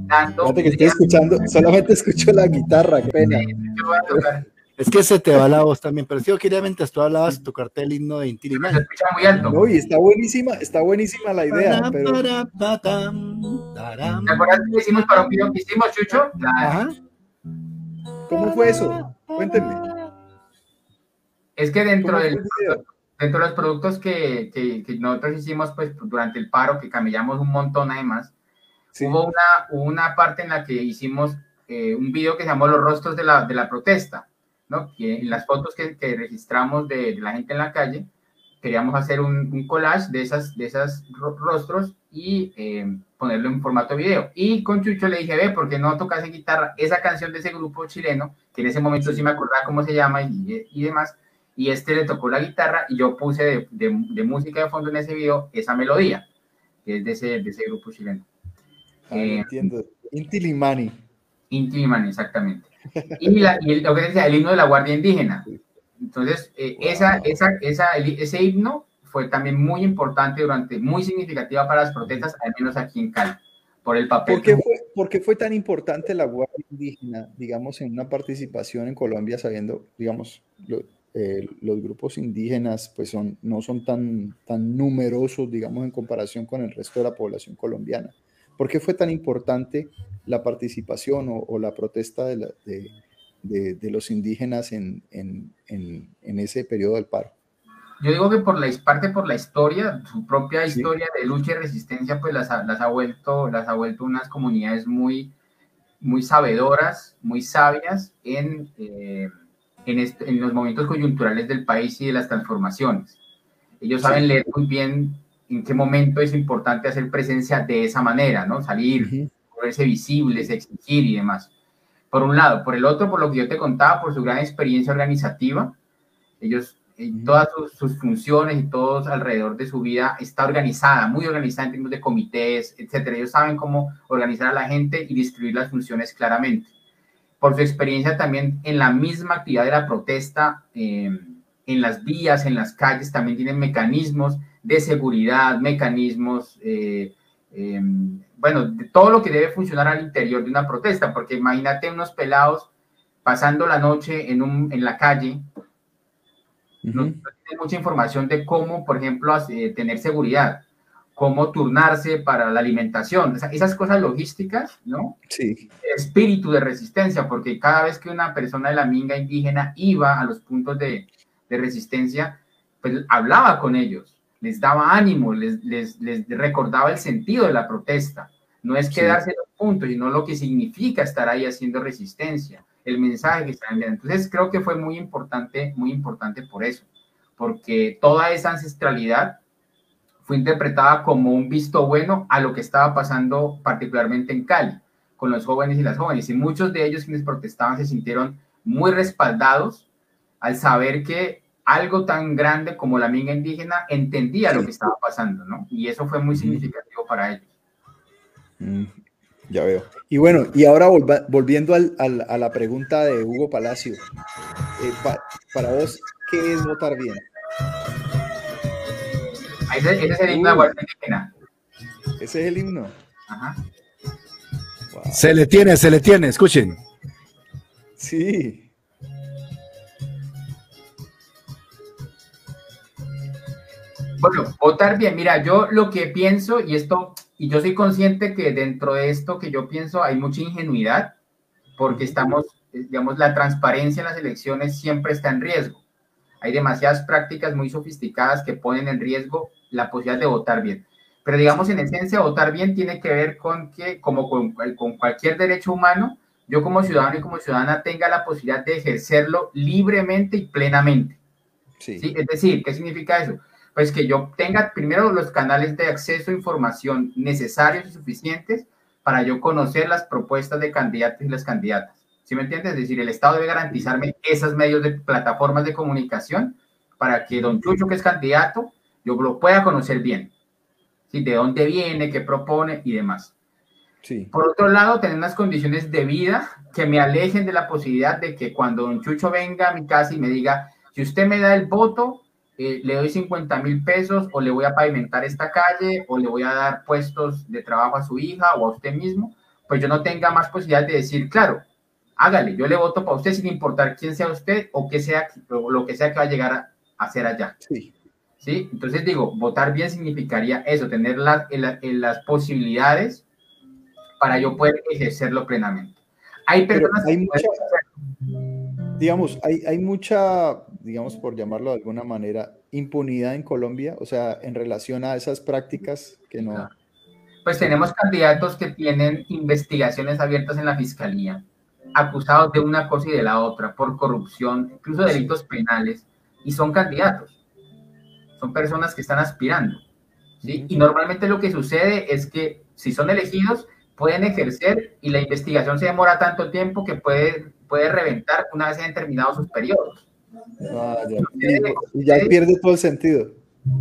dando que estoy escuchando, solamente escucho la guitarra, qué pena. Es que se te va la voz también, pero sí, yo quería mientras tú hablabas tocarte el himno de Inti Se escucha muy alto. No, y está buenísima, está buenísima la idea, pero... ¿Te acuerdas que hicimos para un video que hicimos, Chucho? Ajá. ¿Cómo fue eso? Cuéntenme. Es que dentro del dentro de los productos que, que, que, nosotros hicimos pues durante el paro, que camellamos un montón además, hubo una, una parte en la que hicimos eh, un video que se llamó Los rostros de la, de la protesta ¿no? Que en las fotos que, que registramos de, la gente en la calle, queríamos hacer un, un collage de esas, de esas rostros y eh, ponerlo en formato video. Y con Chucho le dije, ve, ¿por qué no tocas en guitarra esa canción de ese grupo chileno, que en ese momento sí me acordaba cómo se llama y, y demás? Y este le tocó la guitarra y yo puse de, de, música de fondo en ese video esa melodía, que es de ese, de ese grupo chileno. Ah, eh, entiendo. Inti Limani. Inti Limani, exactamente y, la, y el, lo que decía, el himno de la Guardia Indígena. Entonces, eh, esa, esa, esa, ese himno fue también muy importante durante, muy significativa para las protestas, al menos aquí en Cali, por el papel. ¿Por qué fue, por qué fue tan importante la Guardia Indígena, digamos, en una participación en Colombia, sabiendo, digamos, eh, los grupos indígenas pues son, no son tan, tan numerosos, digamos, en comparación con el resto de la población colombiana? ¿Por qué fue tan importante la participación o, la protesta de, de, los indígenas en, en, en, ese periodo del paro? Yo digo que por la parte por la historia, su propia historia de lucha y resistencia, pues las, las, ha vuelto, las ha vuelto unas comunidades muy, muy sabedoras, muy sabias en, eh, en, en, los momentos coyunturales del país y de las transformaciones. Ellos saben leer muy bien en qué momento es importante hacer presencia de esa manera, ¿no? Salir, ponerse visibles, exigir y demás. Por un lado. Por el otro, por lo que yo te contaba, por su gran experiencia organizativa, ellos, eh, todas sus, funciones y todos alrededor de su vida está organizada, muy organizada en términos de comités, etcétera. Ellos saben cómo organizar a la gente y distribuir las funciones claramente. Por su experiencia también en la misma actividad de la protesta, eh, en las vías, en las calles, también tienen mecanismos de seguridad, mecanismos, eh, eh, bueno, de todo lo que debe funcionar al interior de una protesta, porque imagínate unos pelados pasando la noche en, un, en la calle, no, tienen mucha información de cómo, por ejemplo, eh, tener seguridad, cómo turnarse para la alimentación, esas cosas logísticas, ¿no? Sí. Espíritu de resistencia, porque cada vez que una persona de la minga indígena iba a los puntos de, de resistencia, pues hablaba con ellos, les daba ánimo, les, les, les recordaba el sentido de la protesta. No es quedarse en los puntos, sino lo que significa estar ahí haciendo resistencia, el mensaje que están enviando. Entonces creo que fue muy importante, muy importante por eso, porque toda esa ancestralidad fue interpretada como un visto bueno a lo que estaba pasando particularmente en Cali, con los jóvenes y las jóvenes. Y muchos de ellos quienes protestaban se sintieron muy respaldados al saber que algo tan grande como la minga indígena entendía lo que estaba pasando, ¿no? Y eso fue muy significativo para ellos. Mm, ya veo. Y bueno, y ahora volviendo al, a la pregunta de Hugo Palacio, eh, para vos, ¿qué es votar bien? Ese, ese es el himno de Guardia Indígena. Ese es el himno. Ajá. Se le tiene, se le tiene, escuchen. Sí. Bueno, votar bien. Mira, yo lo que pienso, y esto, y yo soy consciente que dentro de esto que yo pienso hay mucha ingenuidad, porque estamos, digamos, la transparencia en las elecciones siempre está en riesgo. Hay demasiadas prácticas muy sofisticadas que ponen en riesgo la posibilidad de votar bien. Pero digamos, en esencia, votar bien tiene que ver con que, como con, con cualquier derecho humano, yo como ciudadano y como ciudadana tenga la posibilidad de ejercerlo libremente y plenamente. Sí. ¿Sí? Es decir, ¿qué significa eso? Pues que yo tenga primero los canales de acceso a información necesarios y suficientes para yo conocer las propuestas de candidatos y las candidatas. ¿Sí me entiendes? Es decir, el Estado debe garantizarme esos medios de plataformas de comunicación para que don Chucho, que es candidato, yo lo pueda conocer bien. ¿Sí? De dónde viene, qué propone y demás. Sí. Por otro lado, tener unas condiciones de vida que me alejen de la posibilidad de que cuando don Chucho venga a mi casa y me diga, si usted me da el voto, eh, le doy 50 mil pesos o le voy a pavimentar esta calle o le voy a dar puestos de trabajo a su hija o a usted mismo, pues yo no tenga más posibilidad de decir, claro, hágale, yo le voto para usted sin importar quién sea usted o, que sea, lo que sea que va a llegar a hacer allá. Sí. ¿Sí? Entonces digo, votar bien significaría eso, tener las, las posibilidades para yo poder ejercerlo plenamente. Hay personas hay mucha, digamos, hay, hay mucha digamos, por llamarlo de alguna manera, impunidad en Colombia? O sea, en relación a esas prácticas que no... Pues tenemos candidatos que tienen investigaciones abiertas en la fiscalía, acusados de una cosa y de la otra, por corrupción, incluso delitos penales, y son candidatos. Son personas que están aspirando. ¿sí? Y normalmente lo que sucede es que si son elegidos, pueden ejercer y la investigación se demora tanto tiempo que puede, puede reventar una vez hayan terminado sus periodos. Ah, y ya pierde todo el sentido.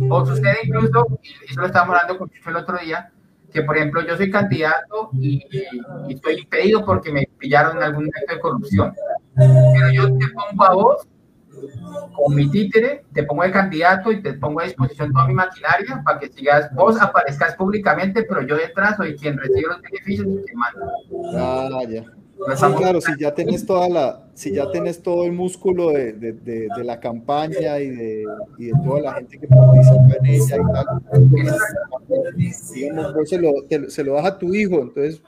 O sucede incluso, y eso lo estábamos hablando con Chucho el otro día, que por ejemplo yo soy candidato y, estoy impedido porque me pillaron en algún acto de corrupción. Pero yo te pongo a vos con mi títere, te pongo de candidato y te pongo a disposición toda mi maquinaria para que sigas, vos aparezcas públicamente, pero yo detrás soy quien recibe los beneficios y quien manda. Ah, ya. Claro, si ya tienes toda la, si ya tienes todo el músculo de, de, de, la campaña y de, y de, toda la gente que participa en ella y tal, se lo, se lo das a tu hijo, entonces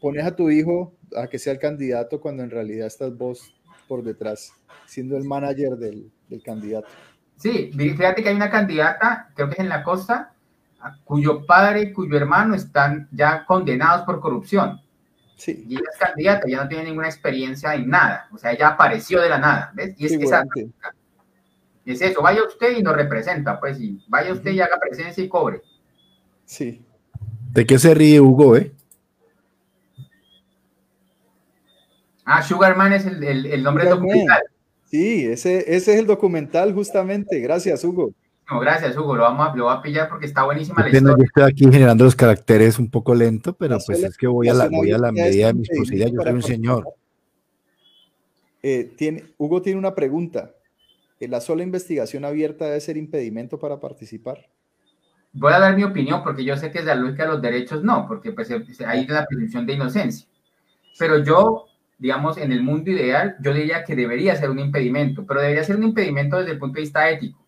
pones a tu hijo a que sea el candidato cuando en realidad estás vos por detrás, siendo el manager del, del candidato. Sí, fíjate que hay una candidata, creo que es en la costa, cuyo padre y cuyo hermano están ya condenados por corrupción Sí. Y ella es candidata, ya no tiene ninguna experiencia en nada. O sea, ella apareció de la nada. ¿ves? Y es, es eso, vaya usted y nos representa, pues, y vaya usted y haga presencia y cobre. Sí. ¿De qué se ríe Hugo, eh? Ah, Sugarman es el, el, nombre del documental. Sí, ese, ese es el documental, justamente. Gracias, Hugo gracias, Hugo. Lo vamos a, lo a pillar porque está buenísima la historia. Yo estoy aquí generando los caracteres un poco lento, pero pues es que voy a la, voy a la medida de mis posibilidades. Yo soy un señor. Eh, tiene, Hugo tiene una pregunta. Eh, ¿La sola investigación abierta debe ser impedimento para participar? Voy a dar mi opinión porque yo sé que es la lógica de los derechos no, porque pues hay la presunción de inocencia. Pero yo, digamos, en el mundo ideal, yo diría que debería ser un impedimento, pero debería ser un impedimento desde el punto de vista ético.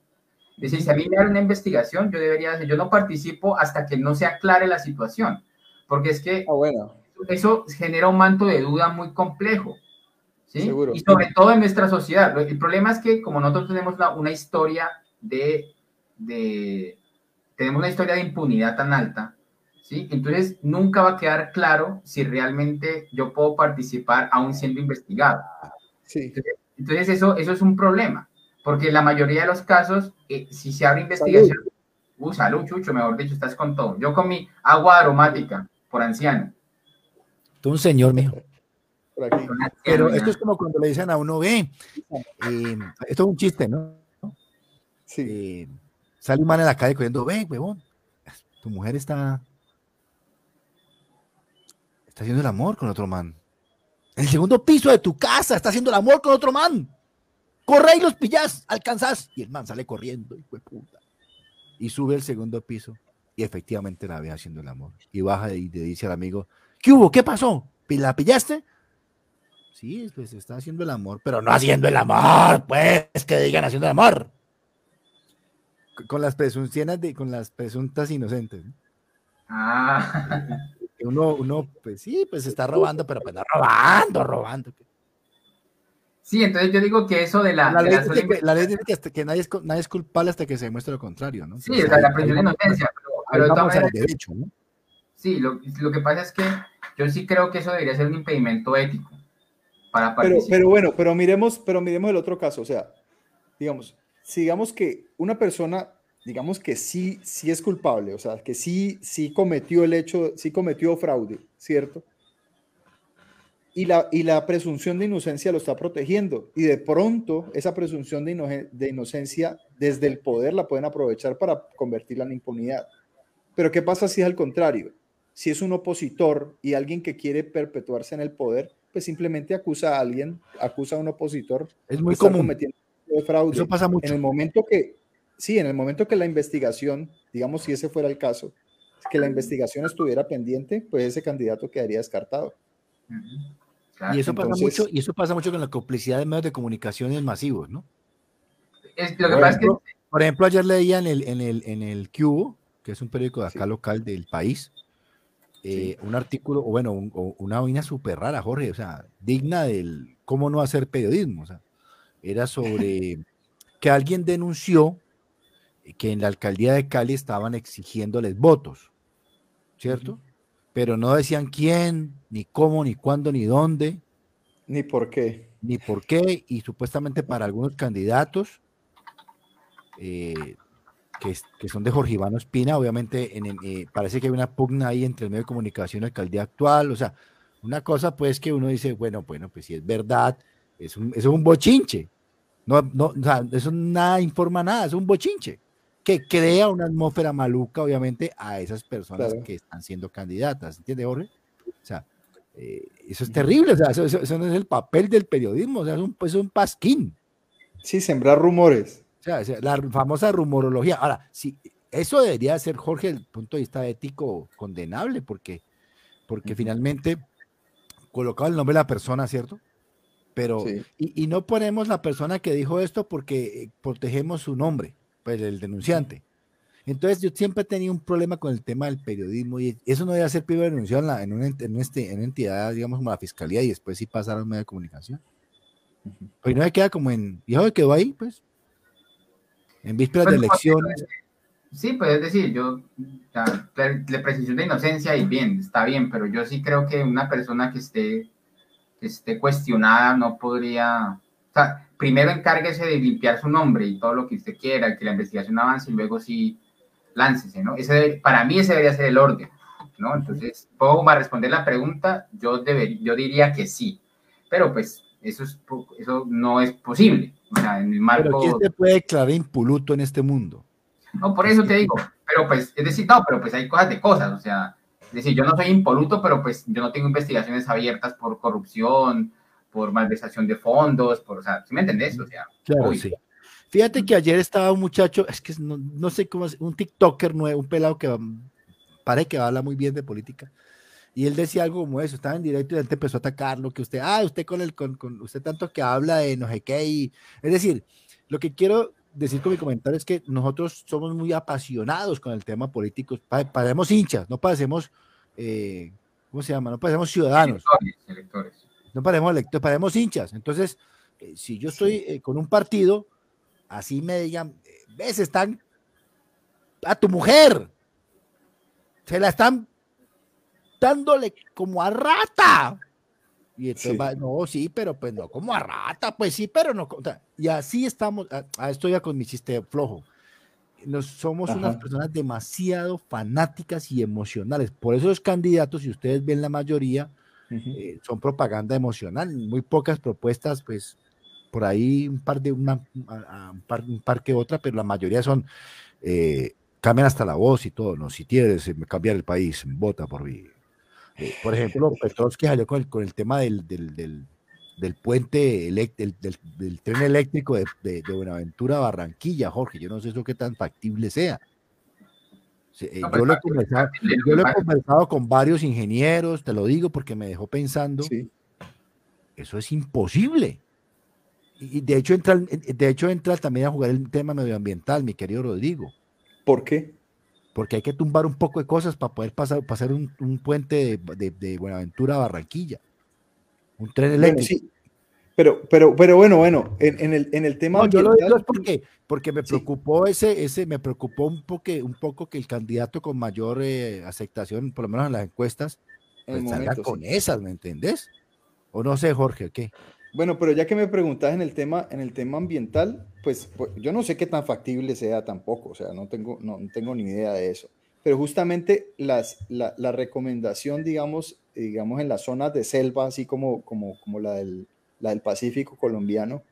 Es decir, si a mí me dan una investigación, yo debería, yo no participo hasta que no se aclare la situación, porque es que ah, bueno. eso genera un manto de duda muy complejo. ¿sí? Y sobre todo en nuestra sociedad. El problema es que como nosotros tenemos una, una historia de, de, tenemos una historia de impunidad tan alta, ¿sí? Entonces nunca va a quedar claro si realmente yo puedo participar aún siendo investigado. Sí. Entonces, entonces eso, eso es un problema. Porque en la mayoría de los casos, eh, si se abre investigación, salud. Uh, salud, Chucho, mejor dicho, estás con todo. Yo con mi agua aromática por anciano. Tú un señor, mijo. Pero esto es como cuando le dicen a uno, ve, eh, esto es un chiste, ¿no? Sí. Eh, sale un man en la calle corriendo, ve, huevón, tu mujer está, está haciendo el amor con otro man. En el segundo piso de tu casa está haciendo el amor con otro man corre y los pillas, alcanzás. Y el man sale corriendo, hijo de puta. Y sube el segundo piso y efectivamente la ve haciendo el amor. Y baja y le dice al amigo, ¿qué hubo? ¿Qué pasó? ¿La pillaste? Sí, pues está haciendo el amor, pero no haciendo el amor, pues, que digan haciendo el amor. Con las presunciones de, con las presuntas inocentes. Ah. Uno, uno, pues sí, pues está robando, pero pues no robando, robando. Sí, entonces yo digo que eso de la... La, ley, dice que, nadie, es, nadie, es, culpable hasta que se demuestre lo contrario, ¿no? Sí, o sea, la presunción de inocencia, pero, pero derecho, ¿no? Sí, lo, lo, que pasa es que yo sí creo que eso debería ser un impedimento ético para participar. Pero, pero bueno, pero miremos, pero miremos el otro caso, o sea, digamos, digamos que una persona, digamos que sí, sí es culpable, o sea, que sí, sí cometió el hecho, sí cometió fraude, ¿cierto? y la, y la presunción de inocencia lo está protegiendo. Y de pronto esa presunción de, de inocencia desde el poder la pueden aprovechar para convertirla en impunidad. Pero ¿qué pasa si es al contrario? si es un opositor y alguien que quiere perpetuarse en el poder, pues simplemente acusa a alguien, acusa a un opositor. Es muy común. De fraude. Eso pasa mucho. En el momento que, sí, en el momento que la investigación, digamos si ese fuera el caso, que la investigación estuviera pendiente, pues ese candidato quedaría descartado. y eso pasa mucho, y eso pasa mucho con la complicidad de medios de comunicaciones masivos, ¿no? por, ejemplo, ayer leía en el, en el, en el Cubo, que es un periódico de acá local del país, eh, un artículo, o bueno, una vaina súper rara, Jorge, o sea, digna del cómo no hacer periodismo. O sea, era sobre que alguien denunció que en la alcaldía de Cali estaban exigiéndoles votos, ¿cierto? Pero no decían quién, ni cómo, ni cuándo, ni dónde. Ni por qué. Ni por qué, y supuestamente para algunos candidatos eh, que, son de Jorge Iván Espina, obviamente en, eh, parece que hay una pugna ahí entre el medio de comunicación y la alcaldía actual, o sea, una cosa pues que uno dice, bueno, bueno, pues si es verdad, es un, es un bochinche, no, no, o sea, eso nada informa nada, es un bochinche que crea una atmósfera maluca, obviamente, a esas personas que están siendo candidatas, ¿entiende, Jorge? O sea, eh, eso es terrible, o sea, eso, no es el papel del periodismo, o sea, es un, pues, un pasquín. Sí, sembrar rumores. O sea, la famosa rumorología. Ahora, si eso debería ser, Jorge, el punto de vista ético, condenable, porque, porque finalmente colocaba el nombre de la persona, ¿cierto? Pero, y, no ponemos la persona que dijo esto porque eh, protegemos su nombre, pues el denunciante. Entonces, yo siempre he tenido un problema con el tema del periodismo y eso no debe ser primero denunciado en, la, en, una, en, este, en una entidad, digamos, como la fiscalía y después sí pasar a un medio de comunicación. Pues no me queda como en, y que quedó ahí, pues en vísperas de elecciones. Sí, pues es decir, yo, la, presunción de inocencia y bien, está bien, pero yo sí creo que una persona que esté, esté cuestionada no podría, o sea, primero encárguese de limpiar su nombre y todo lo que usted quiera, que la investigación avance y luego sí láncese, ¿no? Ese, para mí ese debería ser el orden, ¿no? Entonces, ¿puedo responder la pregunta? Yo, debería, yo diría que sí, pero pues eso, es, eso no es posible. O sea, en el marco... Pero ¿quién se puede declarar impoluto en este mundo? No, por eso te digo. Pero pues, es decir, no, pero pues hay cosas de cosas. O sea, es decir, yo no soy impoluto, pero pues yo no tengo investigaciones abiertas por corrupción, por malversación de fondos, por, o sea, ¿sí me entendés? O sea, claro, sí. Fíjate que ayer estaba un muchacho, es que no, no sé cómo es, un TikToker nuevo, un pelado que parece que habla muy bien de política y él decía algo como eso, estaba en directo y él empezó a atacarlo, que usted, ah, usted con el, con, con usted tanto que habla de no sé qué, y, es decir, lo que quiero decir con mi comentario es que nosotros somos muy apasionados con el tema político, parecemos hinchas, no parecemos, eh, ¿cómo se llama? No parecemos ciudadanos. Electores, No parecemos electores, parecemos hinchas. Entonces, eh, si yo estoy eh, con un partido, así me digan, ves, están a tu mujer, se la están dándole como a rata. Y entonces va, no, sí, pero pues no, como a rata, pues sí, pero no. Y así estamos, a, esto ya con mi chiste flojo. Nos, somos unas personas demasiado fanáticas y emocionales. Por eso los candidatos, si ustedes ven la mayoría, eh, son propaganda emocional. Muy pocas propuestas, pues por ahí un par de una, un par, un par que otra, pero la mayoría son eh, cambian hasta la voz y todo. No, si quieres eh, cambiar el país, vota por mí. Eh, por ejemplo, Petrovsky salió con el, con el tema del, del, del, puente, del, del, tren eléctrico de, de, Buenaventura a Barranquilla, Jorge. Yo no sé eso qué tan factible sea. Eh, yo, lo he, conversado, yo lo he conversado con varios ingenieros, te lo digo porque me dejó pensando. Eso es imposible. Y de hecho, entra, de hecho entra también a jugar el tema medioambiental, mi querido Rodrigo. ¿Por qué? porque hay que tumbar un poco de cosas para poder pasar, pasar un, un puente de, de, Buenaventura a Barranquilla. Un tren eléctrico. Pero, pero, pero bueno, bueno, en, en, el, en el tema. No, yo lo digo es porque, porque me preocupó ese, ese, me preocupó un poco, un poco que el candidato con mayor eh, aceptación, por lo menos en las encuestas, pues salga con esas, ¿me entendés? O no sé, Jorge, ¿qué? Bueno, pero ya que me preguntas en el tema, en el tema ambiental, pues, pues, yo no sé qué tan factible sea tampoco, o sea, no tengo, no, tengo ni idea de eso. Pero justamente las, la, la, recomendación, digamos, digamos, en las zonas de selva, así como, como, como la, del, la del Pacífico colombiano,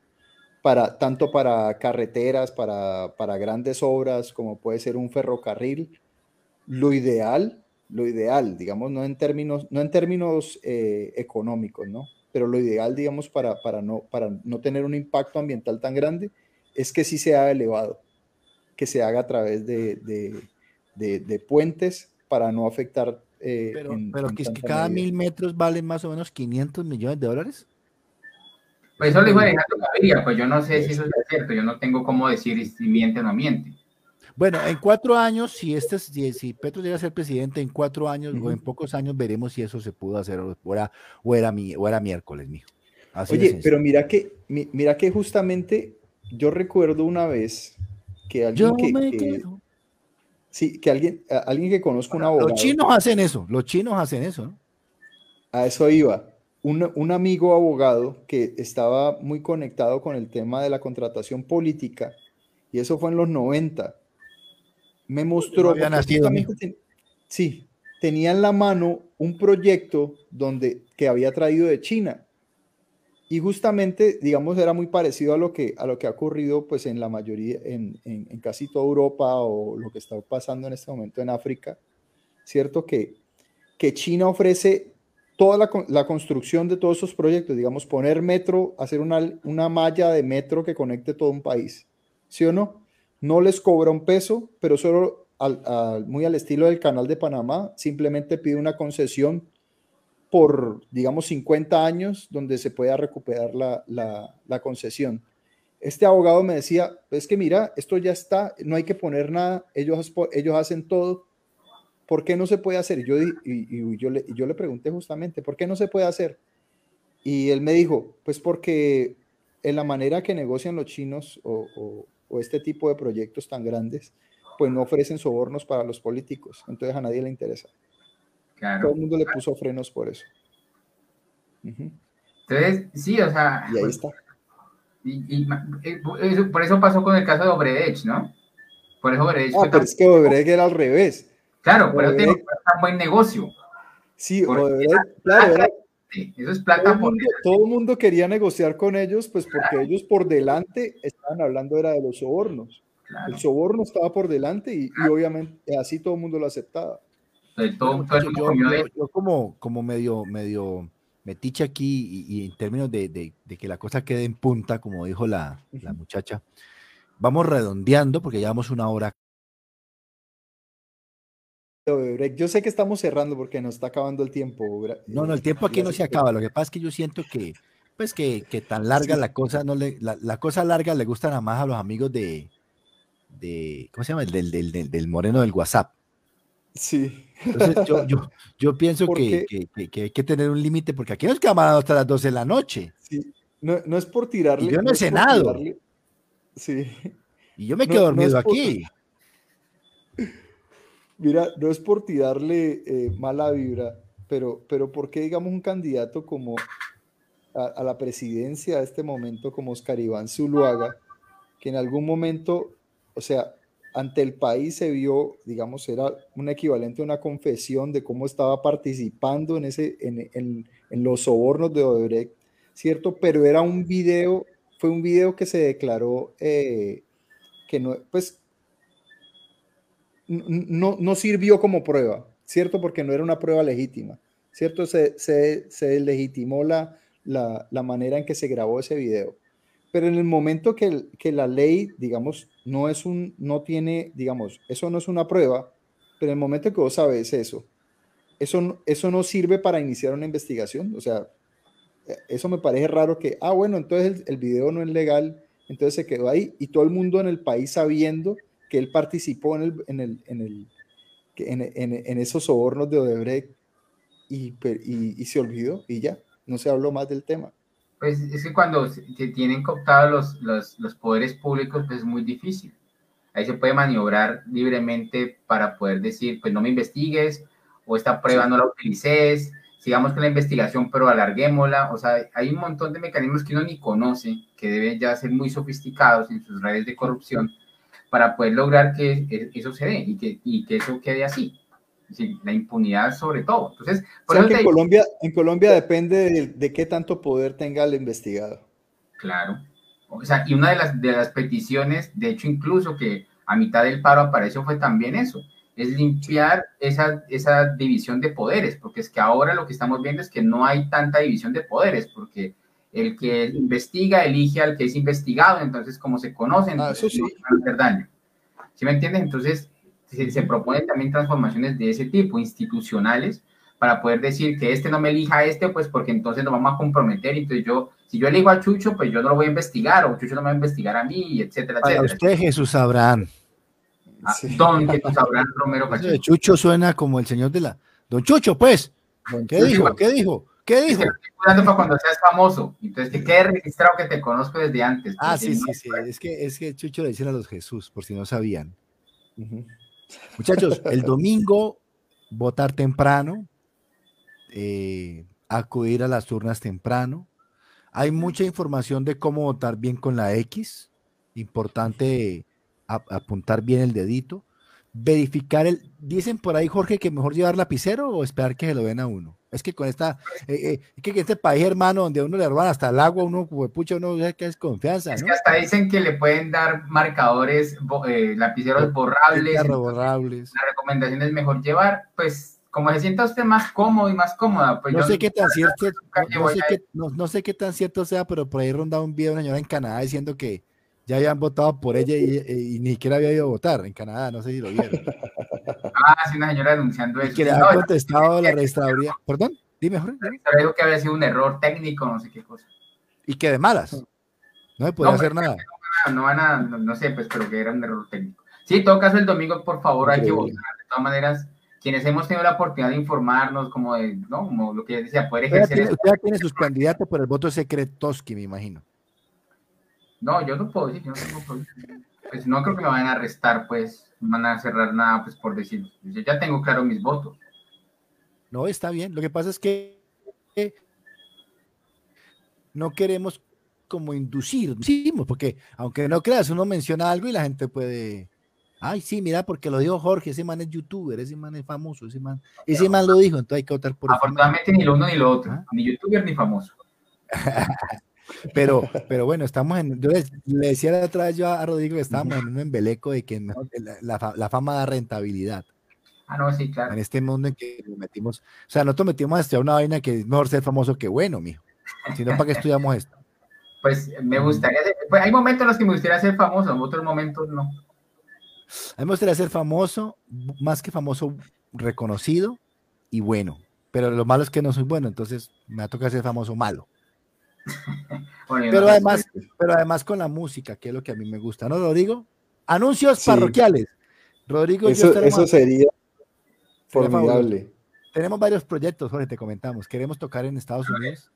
para, tanto para carreteras, para, para grandes obras, como puede ser un ferrocarril, lo ideal, lo ideal, digamos, no en términos, no en términos eh, económicos, ¿no? Pero lo ideal, digamos, para, para, no, para no tener un impacto ambiental tan grande, es que sí sea elevado, que se haga a través de, de, puentes para no afectar. Eh, pero, pero que, que cada mil metros vale más o menos 500 millones de dólares. Pues eso le dijo Alejandro Gaviria, pues yo no sé si eso es cierto, yo no tengo cómo decir si miente o no miente. Bueno, en cuatro años, si, este, si, Petro llega a ser presidente, en cuatro años o en pocos años veremos si eso se pudo hacer o era, o era, o era miércoles, mijo. Oye, pero mira que, mira que justamente yo recuerdo una vez que alguien que, sí, que alguien, alguien que conozco un abogado. Los chinos hacen eso, los chinos hacen eso, ¿no? A eso iba. Un, un, amigo abogado que estaba muy conectado con el tema de la contratación política, y eso fue en los 90, me mostró. sí, tenía en la mano un proyecto donde, que había traído de China. Y justamente, digamos, era muy parecido a lo que, a lo que ha ocurrido pues, en la mayoría, en, en, casi toda Europa o lo que está pasando en este momento en África, ¿cierto? Que, que China ofrece toda la, la, construcción de todos esos proyectos, digamos, poner metro, hacer una, una malla de metro que conecte todo un país, ¿sí o no? no les cobra un peso, pero solo muy al estilo del canal de Panamá, simplemente pide una concesión por, digamos, 50 años donde se pueda recuperar la, concesión. Este abogado me decía, es que mira, esto ya está, no hay que poner nada, ellos, ellos hacen todo, ¿por qué no se puede hacer? Yo, y, yo, le, yo le pregunté justamente, ¿por qué no se puede hacer? Y él me dijo, pues porque en la manera que negocian los chinos o, o este tipo de proyectos tan grandes, pues no ofrecen sobornos para los políticos. Entonces a nadie le interesa. Todo el mundo le puso frenos por eso. Entonces, sí, o sea. Y ahí está. Y, eh, por eso pasó con el caso de Obredech, ¿no? Por eso Obredech. Ah, pero es que Obredech era al revés. Claro, pero tiene un buen negocio. Sí, claro, eso es plata. Todo el, mundo, quería negociar con ellos, pues porque ellos por delante estaban hablando era de los sobornos. El soborno estaba por delante y, obviamente así todo el mundo lo aceptaba. yo, como, como medio, medio metiche aquí y, en términos de, que la cosa quede en punta, como dijo la, la muchacha, vamos redondeando porque llevamos una hora yo sé que estamos cerrando porque nos está acabando el tiempo. No, no, el tiempo aquí no se acaba. Lo que pasa es que yo siento que, pues, que, que tan larga la cosa, no le, la, cosa larga le gusta nada más a los amigos de, de ¿cómo se llama? Del, del, del, moreno del WhatsApp. Sí. Entonces yo, yo, yo pienso que, que, hay que tener un límite porque aquí nos quedamos hasta las 12 de la noche. Sí. No, no es por tirarle. yo no, he cenado. Sí. Y yo me quedo dormido aquí. Mira, no es por tirarle eh, mala vibra, pero, pero ¿por qué digamos un candidato como a, la presidencia a este momento como Oscar Iván Zuluaga, que en algún momento, o sea, ante el país se vio, digamos, era un equivalente a una confesión de cómo estaba participando en, ese, en, los sobornos de Odebrecht, ¿cierto? Pero era un video, fue un video que se declaró eh, que no, pues no, no sirvió como prueba, ¿cierto? Porque no era una prueba legítima, ¿cierto? Se, se, legitimó la, la, manera en que se grabó ese video. Pero en el momento que, que la ley, digamos, no es un, no tiene, digamos, eso no es una prueba, pero en el momento que vos sabes eso, eso, eso no sirve para iniciar una investigación. O sea, eso me parece raro que, ah, bueno, entonces el, el video no es legal, entonces se quedó ahí y todo el mundo en el país sabiendo que él participó en, el, en, el, en, el, en, en esos sobornos de Odebrecht y, y, y, se olvidó y ya, no se habló más del tema. Pues es que cuando se tienen cooptados los, los, los poderes públicos, pues es muy difícil. Ahí se puede maniobrar libremente para poder decir, pues no me investigues, o esta prueba no la utilices, sigamos con la investigación, pero alarguémosla. O sea, hay un montón de mecanismos que uno ni conoce, que deben ya ser muy sofisticados en sus redes de corrupción, para poder lograr que eso se dé y que, y que eso quede así. la impunidad sobre todo. Entonces, por en, Colombia, en Colombia depende de, qué tanto poder tenga el investigado. Claro. O sea, y una de las, de las peticiones, de hecho, incluso que a mitad del paro apareció fue también eso, es limpiar esa, esa división de poderes, porque es que ahora lo que estamos viendo es que no hay tanta división de poderes, porque el que investiga elige al que es investigado, entonces como se conocen, ah, eso sí. hacer daño. ¿Sí me entiendes? Entonces se, se proponen también transformaciones de ese tipo, institucionales, para poder decir que este no me elija a este, pues porque entonces nos vamos a comprometer. Entonces yo, si yo elijo a Chucho, pues yo no lo voy a investigar, o Chucho no me va a investigar a mí, etcétera, para usted, Jesús Abraham. Ah, Don Jesús Abraham Romero Pacheco. Chucho suena como el señor de la... Don Chucho, pues. ¿Qué dijo? ¿Qué dijo? ¿Qué dijo? Es para cuando seas famoso. Entonces, que quede registrado que te conozco desde antes. Ah, sí, sí, sí. Es que, es que Chucho le decían a los Jesús, por si no sabían. Muchachos, el domingo votar temprano, eh, acudir a las urnas temprano. Hay mucha información de cómo votar bien con la X. Importante apuntar bien el dedito. Verificar el. Dicen por ahí, Jorge, que mejor llevar lapicero o esperar que se lo den a uno. Es que con esta. Eh, eh, es que este país, hermano, donde uno le roban hasta el agua, uno, pucha, uno ve que es confianza. Es que hasta dicen que le pueden dar marcadores, lapiceros borrables. borrables. La recomendación es mejor llevar, pues como se sienta usted más cómodo y más cómoda. Pues no sé qué tan cierto, no, sé qué, no, sé qué tan cierto sea, pero por ahí rondaba un video de una señora en Canadá diciendo que ya habían votado por ella y, ni siquiera había ido a votar en Canadá, no sé si lo vieron. Ah, sí, una señora denunciando eso. que le había contestado la registraduría. Perdón, dime, Jorge. La dijo que había sido un error técnico, no sé qué cosa. Y que de malas. No se podía hacer nada. No, van a, no, sé, pues, pero que era un error técnico. Sí, en todo caso, el domingo, por favor, hay que votar. De todas maneras, quienes hemos tenido la oportunidad de informarnos, como de, ¿no? Como lo que decía, poder ejercer. Usted tiene sus candidatos por el voto secretoski, me imagino. No, yo no puedo decir, yo no puedo Pues no creo que me vayan a arrestar, pues, no van a cerrar nada, pues, por decir. Yo ya tengo claro mis votos. No, está bien. Lo que pasa es que no queremos como inducir, porque aunque no creas, uno menciona algo y la gente puede Ay, sí, mira, porque lo dijo Jorge, ese man es youtuber, ese man es famoso, ese man, ese man lo dijo, entonces hay que votar por Afortunadamente ni lo uno ni lo otro, ¿Ah? ni youtuber ni famoso. pero, pero bueno, estamos en, yo le, decía la otra vez yo a Rodrigo que estábamos en un embeleco de que la, la, fama da rentabilidad. Ah, no, sí, claro. En este mundo en que nos metimos, o sea, nosotros metimos a estudiar una vaina que es mejor ser famoso que bueno, mijo. Si no, ¿para qué estudiamos esto? Pues me gustaría, pues hay momentos en los que me gustaría ser famoso, en otros momentos no. A mí me gustaría ser famoso, más que famoso, reconocido y bueno. Pero lo malo es que no soy bueno, entonces me toca ser famoso malo. pero, además, pero además con la música, que es lo que a mí me gusta, ¿no, Rodrigo? Anuncios parroquiales. Rodrigo, eso, eso sería formidable. Tenemos varios proyectos, Jorge, te comentamos. Queremos tocar en Estados Unidos.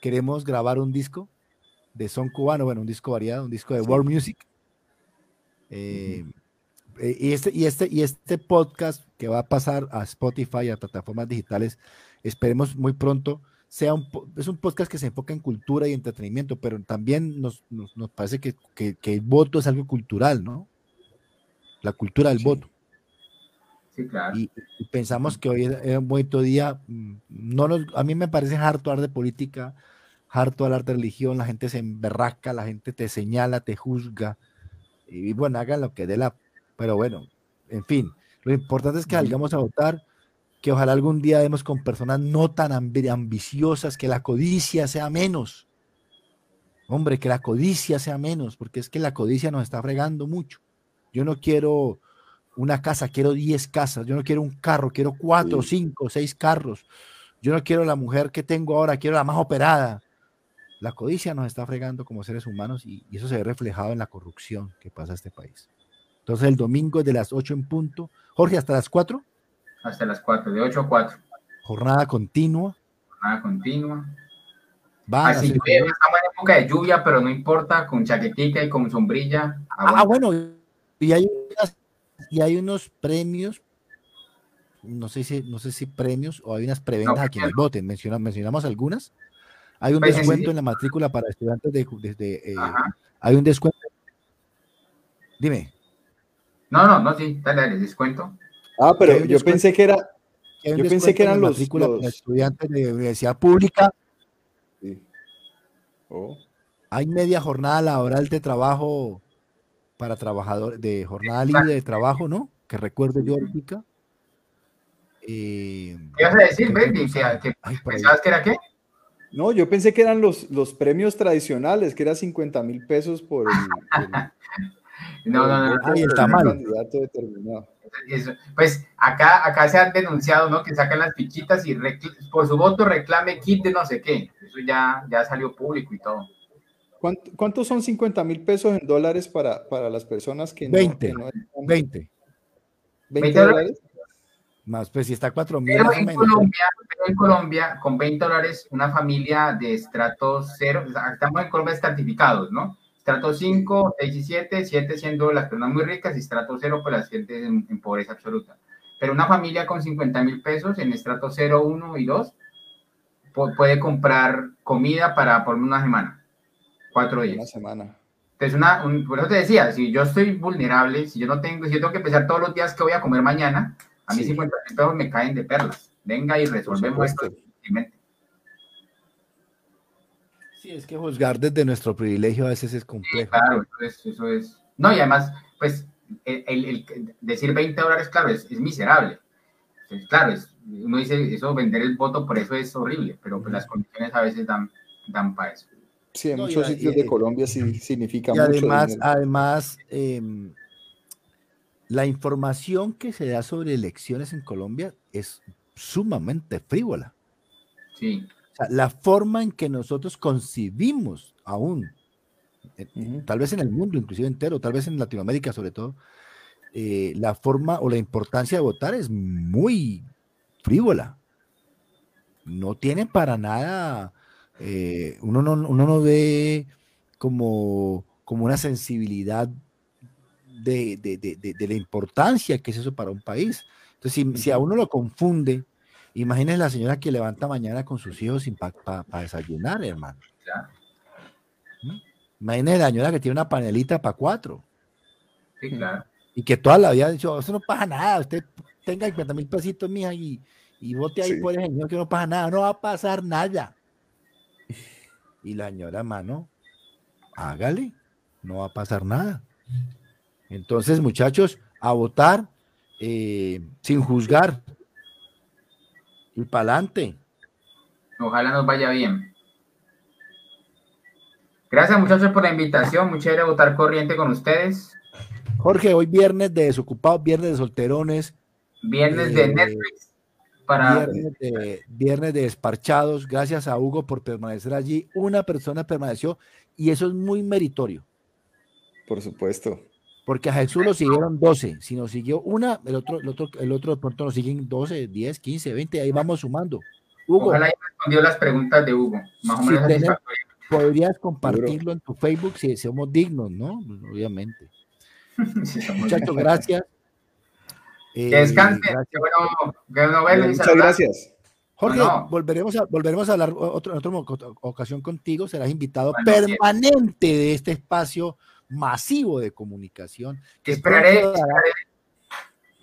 Queremos grabar un disco de son cubano, bueno, un disco variado, un disco de world music. Eh, eh, y, este, y, este, y este podcast que va a pasar a Spotify, a plataformas digitales, esperemos muy pronto, sea un, es un podcast que se enfoca en cultura y entretenimiento, pero también nos, nos, parece que, que, el voto es algo cultural, ¿no? La cultura del voto. Sí, claro. Y, pensamos que hoy es un buen día. Mm, no nos, a mí me parece harto hablar de política, harto hablar de religión, la gente se emberraca, la gente te señala, te juzga. Y bueno, hagan lo que dé la pero bueno, en fin, lo importante es que salgamos a votar, que ojalá algún día demos con personas no tan ambiciosas, que la codicia sea menos. Hombre, que la codicia sea menos, porque es que la codicia nos está fregando mucho. Yo no quiero una casa, quiero 10 casas. Yo no quiero un carro, quiero cuatro, cinco, seis carros. Yo no quiero la mujer que tengo ahora, quiero la más operada. La codicia nos está fregando como seres humanos y, y eso se ve reflejado en la corrupción que pasa en este país. Entonces el domingo es de las 8 en punto. Jorge, ¿hasta las 4? Hasta las 4, de 8 a 4. Jornada continua. Jornada continua. Va, Así estamos en época de lluvia, pero no importa, con chaquetita y con sombrilla. Ah, bueno, y hay, y hay unos premios, no sé si, no sé si premios o hay unas preventas a quienes voten. Mencionamos, mencionamos algunas. Hay un pues, descuento en la matrícula para estudiantes de, desde, eh, hay un descuento. Dime. No, no, no, sí, dale, dale, descuento. Ah, pero yo pensé que era. Yo pensé que eran los, estudiantes de universidad pública. Sí. Oh. Hay media jornada laboral de trabajo para trabajadores, de jornada libre de trabajo, ¿no? que recuerde yo Eh, ¿Qué vas a decir, Baby? ¿Que, ¿Pensabas que era qué? No, yo pensé que eran los, los premios tradicionales, que era 50 mil pesos por el, no, no, no, Ahí está mal. candidato determinado. Pues acá, acá se han denunciado, ¿no? Que sacan las fichitas y por su voto reclame kit de no sé qué. Eso ya, ya salió público y todo. ¿Cuántos son 50 mil pesos en dólares para, para las personas que 20, no, 20. 20. dólares? Más, pues si está 4 mil. Pero, en Colombia, en Colombia, con 20 dólares, una familia de estrato cero, estamos en Colombia estratificados, ¿no? Estrato 5, 6 y 7, 7 siendo las personas muy ricas y estrato 0, pues las gente en, en pobreza absoluta. Pero una familia con 50 mil pesos en estrato 0, 1 y 2 puede comprar comida para por una semana Cuatro días. Una semana. Entonces, una, por eso te decía, si yo estoy vulnerable, si yo no tengo, si yo tengo que pensar todos los días que voy a comer mañana, a mí 50 pesos me caen de perlas. Venga y resolvemos esto. Sí, es que juzgar desde nuestro privilegio a veces es complejo. claro, eso es, No, y además, pues, el, decir 20 dólares, claro, es, miserable. claro, es, uno dice, eso, vender el voto, por eso es horrible, pero pues, las condiciones a veces dan, dan para eso. Sí, en muchos sitios de Colombia sí significa mucho. Además, además em, la información que se da sobre elecciones en Colombia es sumamente frívola. Sí. La forma en que nosotros concibimos aún, eh, tal vez en el mundo inclusive entero, tal vez en Latinoamérica sobre todo, eh, la forma o la importancia de votar es muy frívola. No tiene para nada eh, uno, no, uno no ve como, como una sensibilidad de, la importancia que es eso para un país. Entonces, si, a uno lo confunde, imagínense la señora que levanta mañana con sus hijos para desayunar, hermano. ¿Mm? Imagínense la señora que tiene una panelita para cuatro. Y que toda la vida ha dicho, eso no pasa nada, usted tenga 50 mil pesitos, mija, y, y vote ahí por el señor que no pasa nada, no va a pasar nada. Y la señora, mano, hágale, no va a pasar nada. Entonces, muchachos, a votar eh, sin juzgar y para adelante. Ojalá nos vaya bien. Gracias, muchachos, por la invitación. Muy chévere votar corriente con ustedes. Jorge, hoy viernes de desocupados, viernes de solterones. Viernes de eh, Netflix. Viernes de, desparchados, gracias a Hugo por permanecer allí. Una persona permaneció y eso es muy meritorio. Por supuesto. Porque a Jesús lo siguieron 12. Si nos siguió una, el otro, el otro, el otro de pronto nos siguen 12, 10, 15, 20. Ahí vamos sumando. Hugo. Ojalá haya respondido las preguntas de Hugo. Más o menos podrías compartirlo en tu Facebook si somos dignos, ¿no? Obviamente. Muchachos, gracias. que descanse. Qué bueno, bueno verlo. Muchas gracias. Jorge, volveremos, a, volveremos a hablar otra, otra ocasión contigo. Serás invitado permanente de este espacio masivo de comunicación. Que esperaré,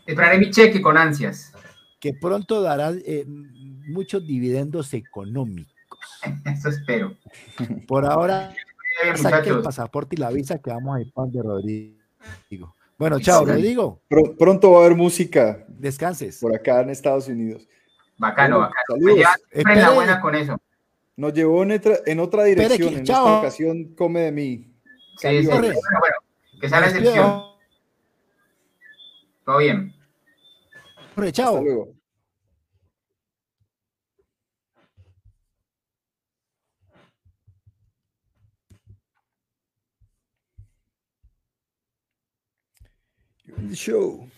esperaré, mi cheque con ansias. Que pronto dará eh, muchos dividendos económicos. Eso espero. Por ahora, saque el pasaporte y la visa que vamos a ir para de Rodrigo. Bueno, chao, Rodrigo. pronto va a haber música. Descanses. Por acá en Estados Unidos. Bacano, bacano. Saludos. la buena con eso. Nos llevó en otra, en otra dirección. en esta ocasión, come de mí. Sí, sí, bueno, que sea la excepción. Todo bien. chao. Hasta luego. the show.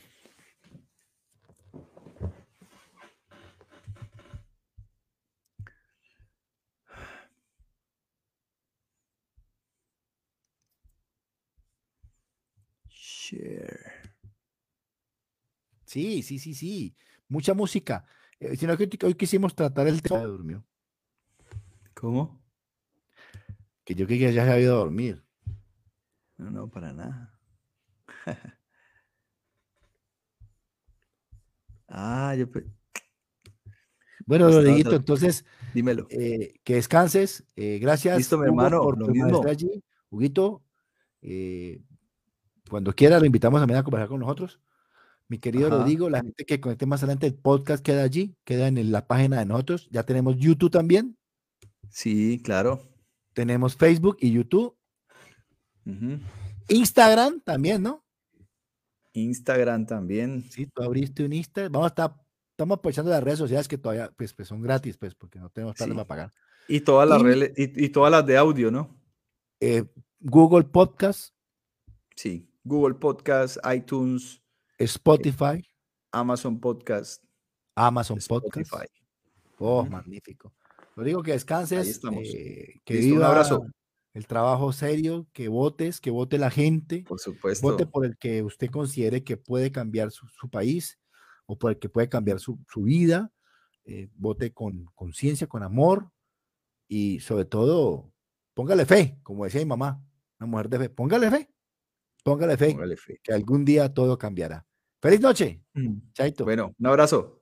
Sí, sí, sí, sí. Mucha música. Eh, sino que hoy quisimos tratar el tema de durmió. ¿Cómo? Que yo que ya se había ido a dormir. No, no, para nada. ah, yo. Bueno, pues Rodriguito, entonces. Dímelo. Eh, que descanses. Eh, gracias. Listo, mi hermano. Por lo mismo. allí. Huguito, cuando quiera lo invitamos a a conversar con nosotros. Mi querido Rodrigo, la gente que conecte más adelante, el podcast queda allí, queda en la página de nosotros. Ya tenemos YouTube también. Sí, claro. Tenemos Facebook y YouTube. Instagram también, ¿no? Instagram también. Sí, tú abriste un Instagram. Vamos a estar, estamos aprovechando las redes sociales que todavía pues, pues son gratis, pues, porque no tenemos para pagar. Y todas las redes, y, todas las de audio, ¿no? Eh, Google Podcast. Sí, Google Podcast, iTunes, Spotify, Amazon Podcast, Amazon Spotify. Oh, magnífico. Lo digo que descanses. Ahí estamos. Eh, que un abrazo el trabajo serio, que votes, que vote la gente. Por supuesto. Vote por el que usted considere que puede cambiar su, país o por el que puede cambiar su, vida. Eh, vote con conciencia, con amor y sobre todo, póngale fe, como decía mi mamá, una mujer de fe. Póngale fe. Póngale fe, fe. que algún día todo cambiará. Feliz noche. Mm. Chaito. Bueno, un abrazo.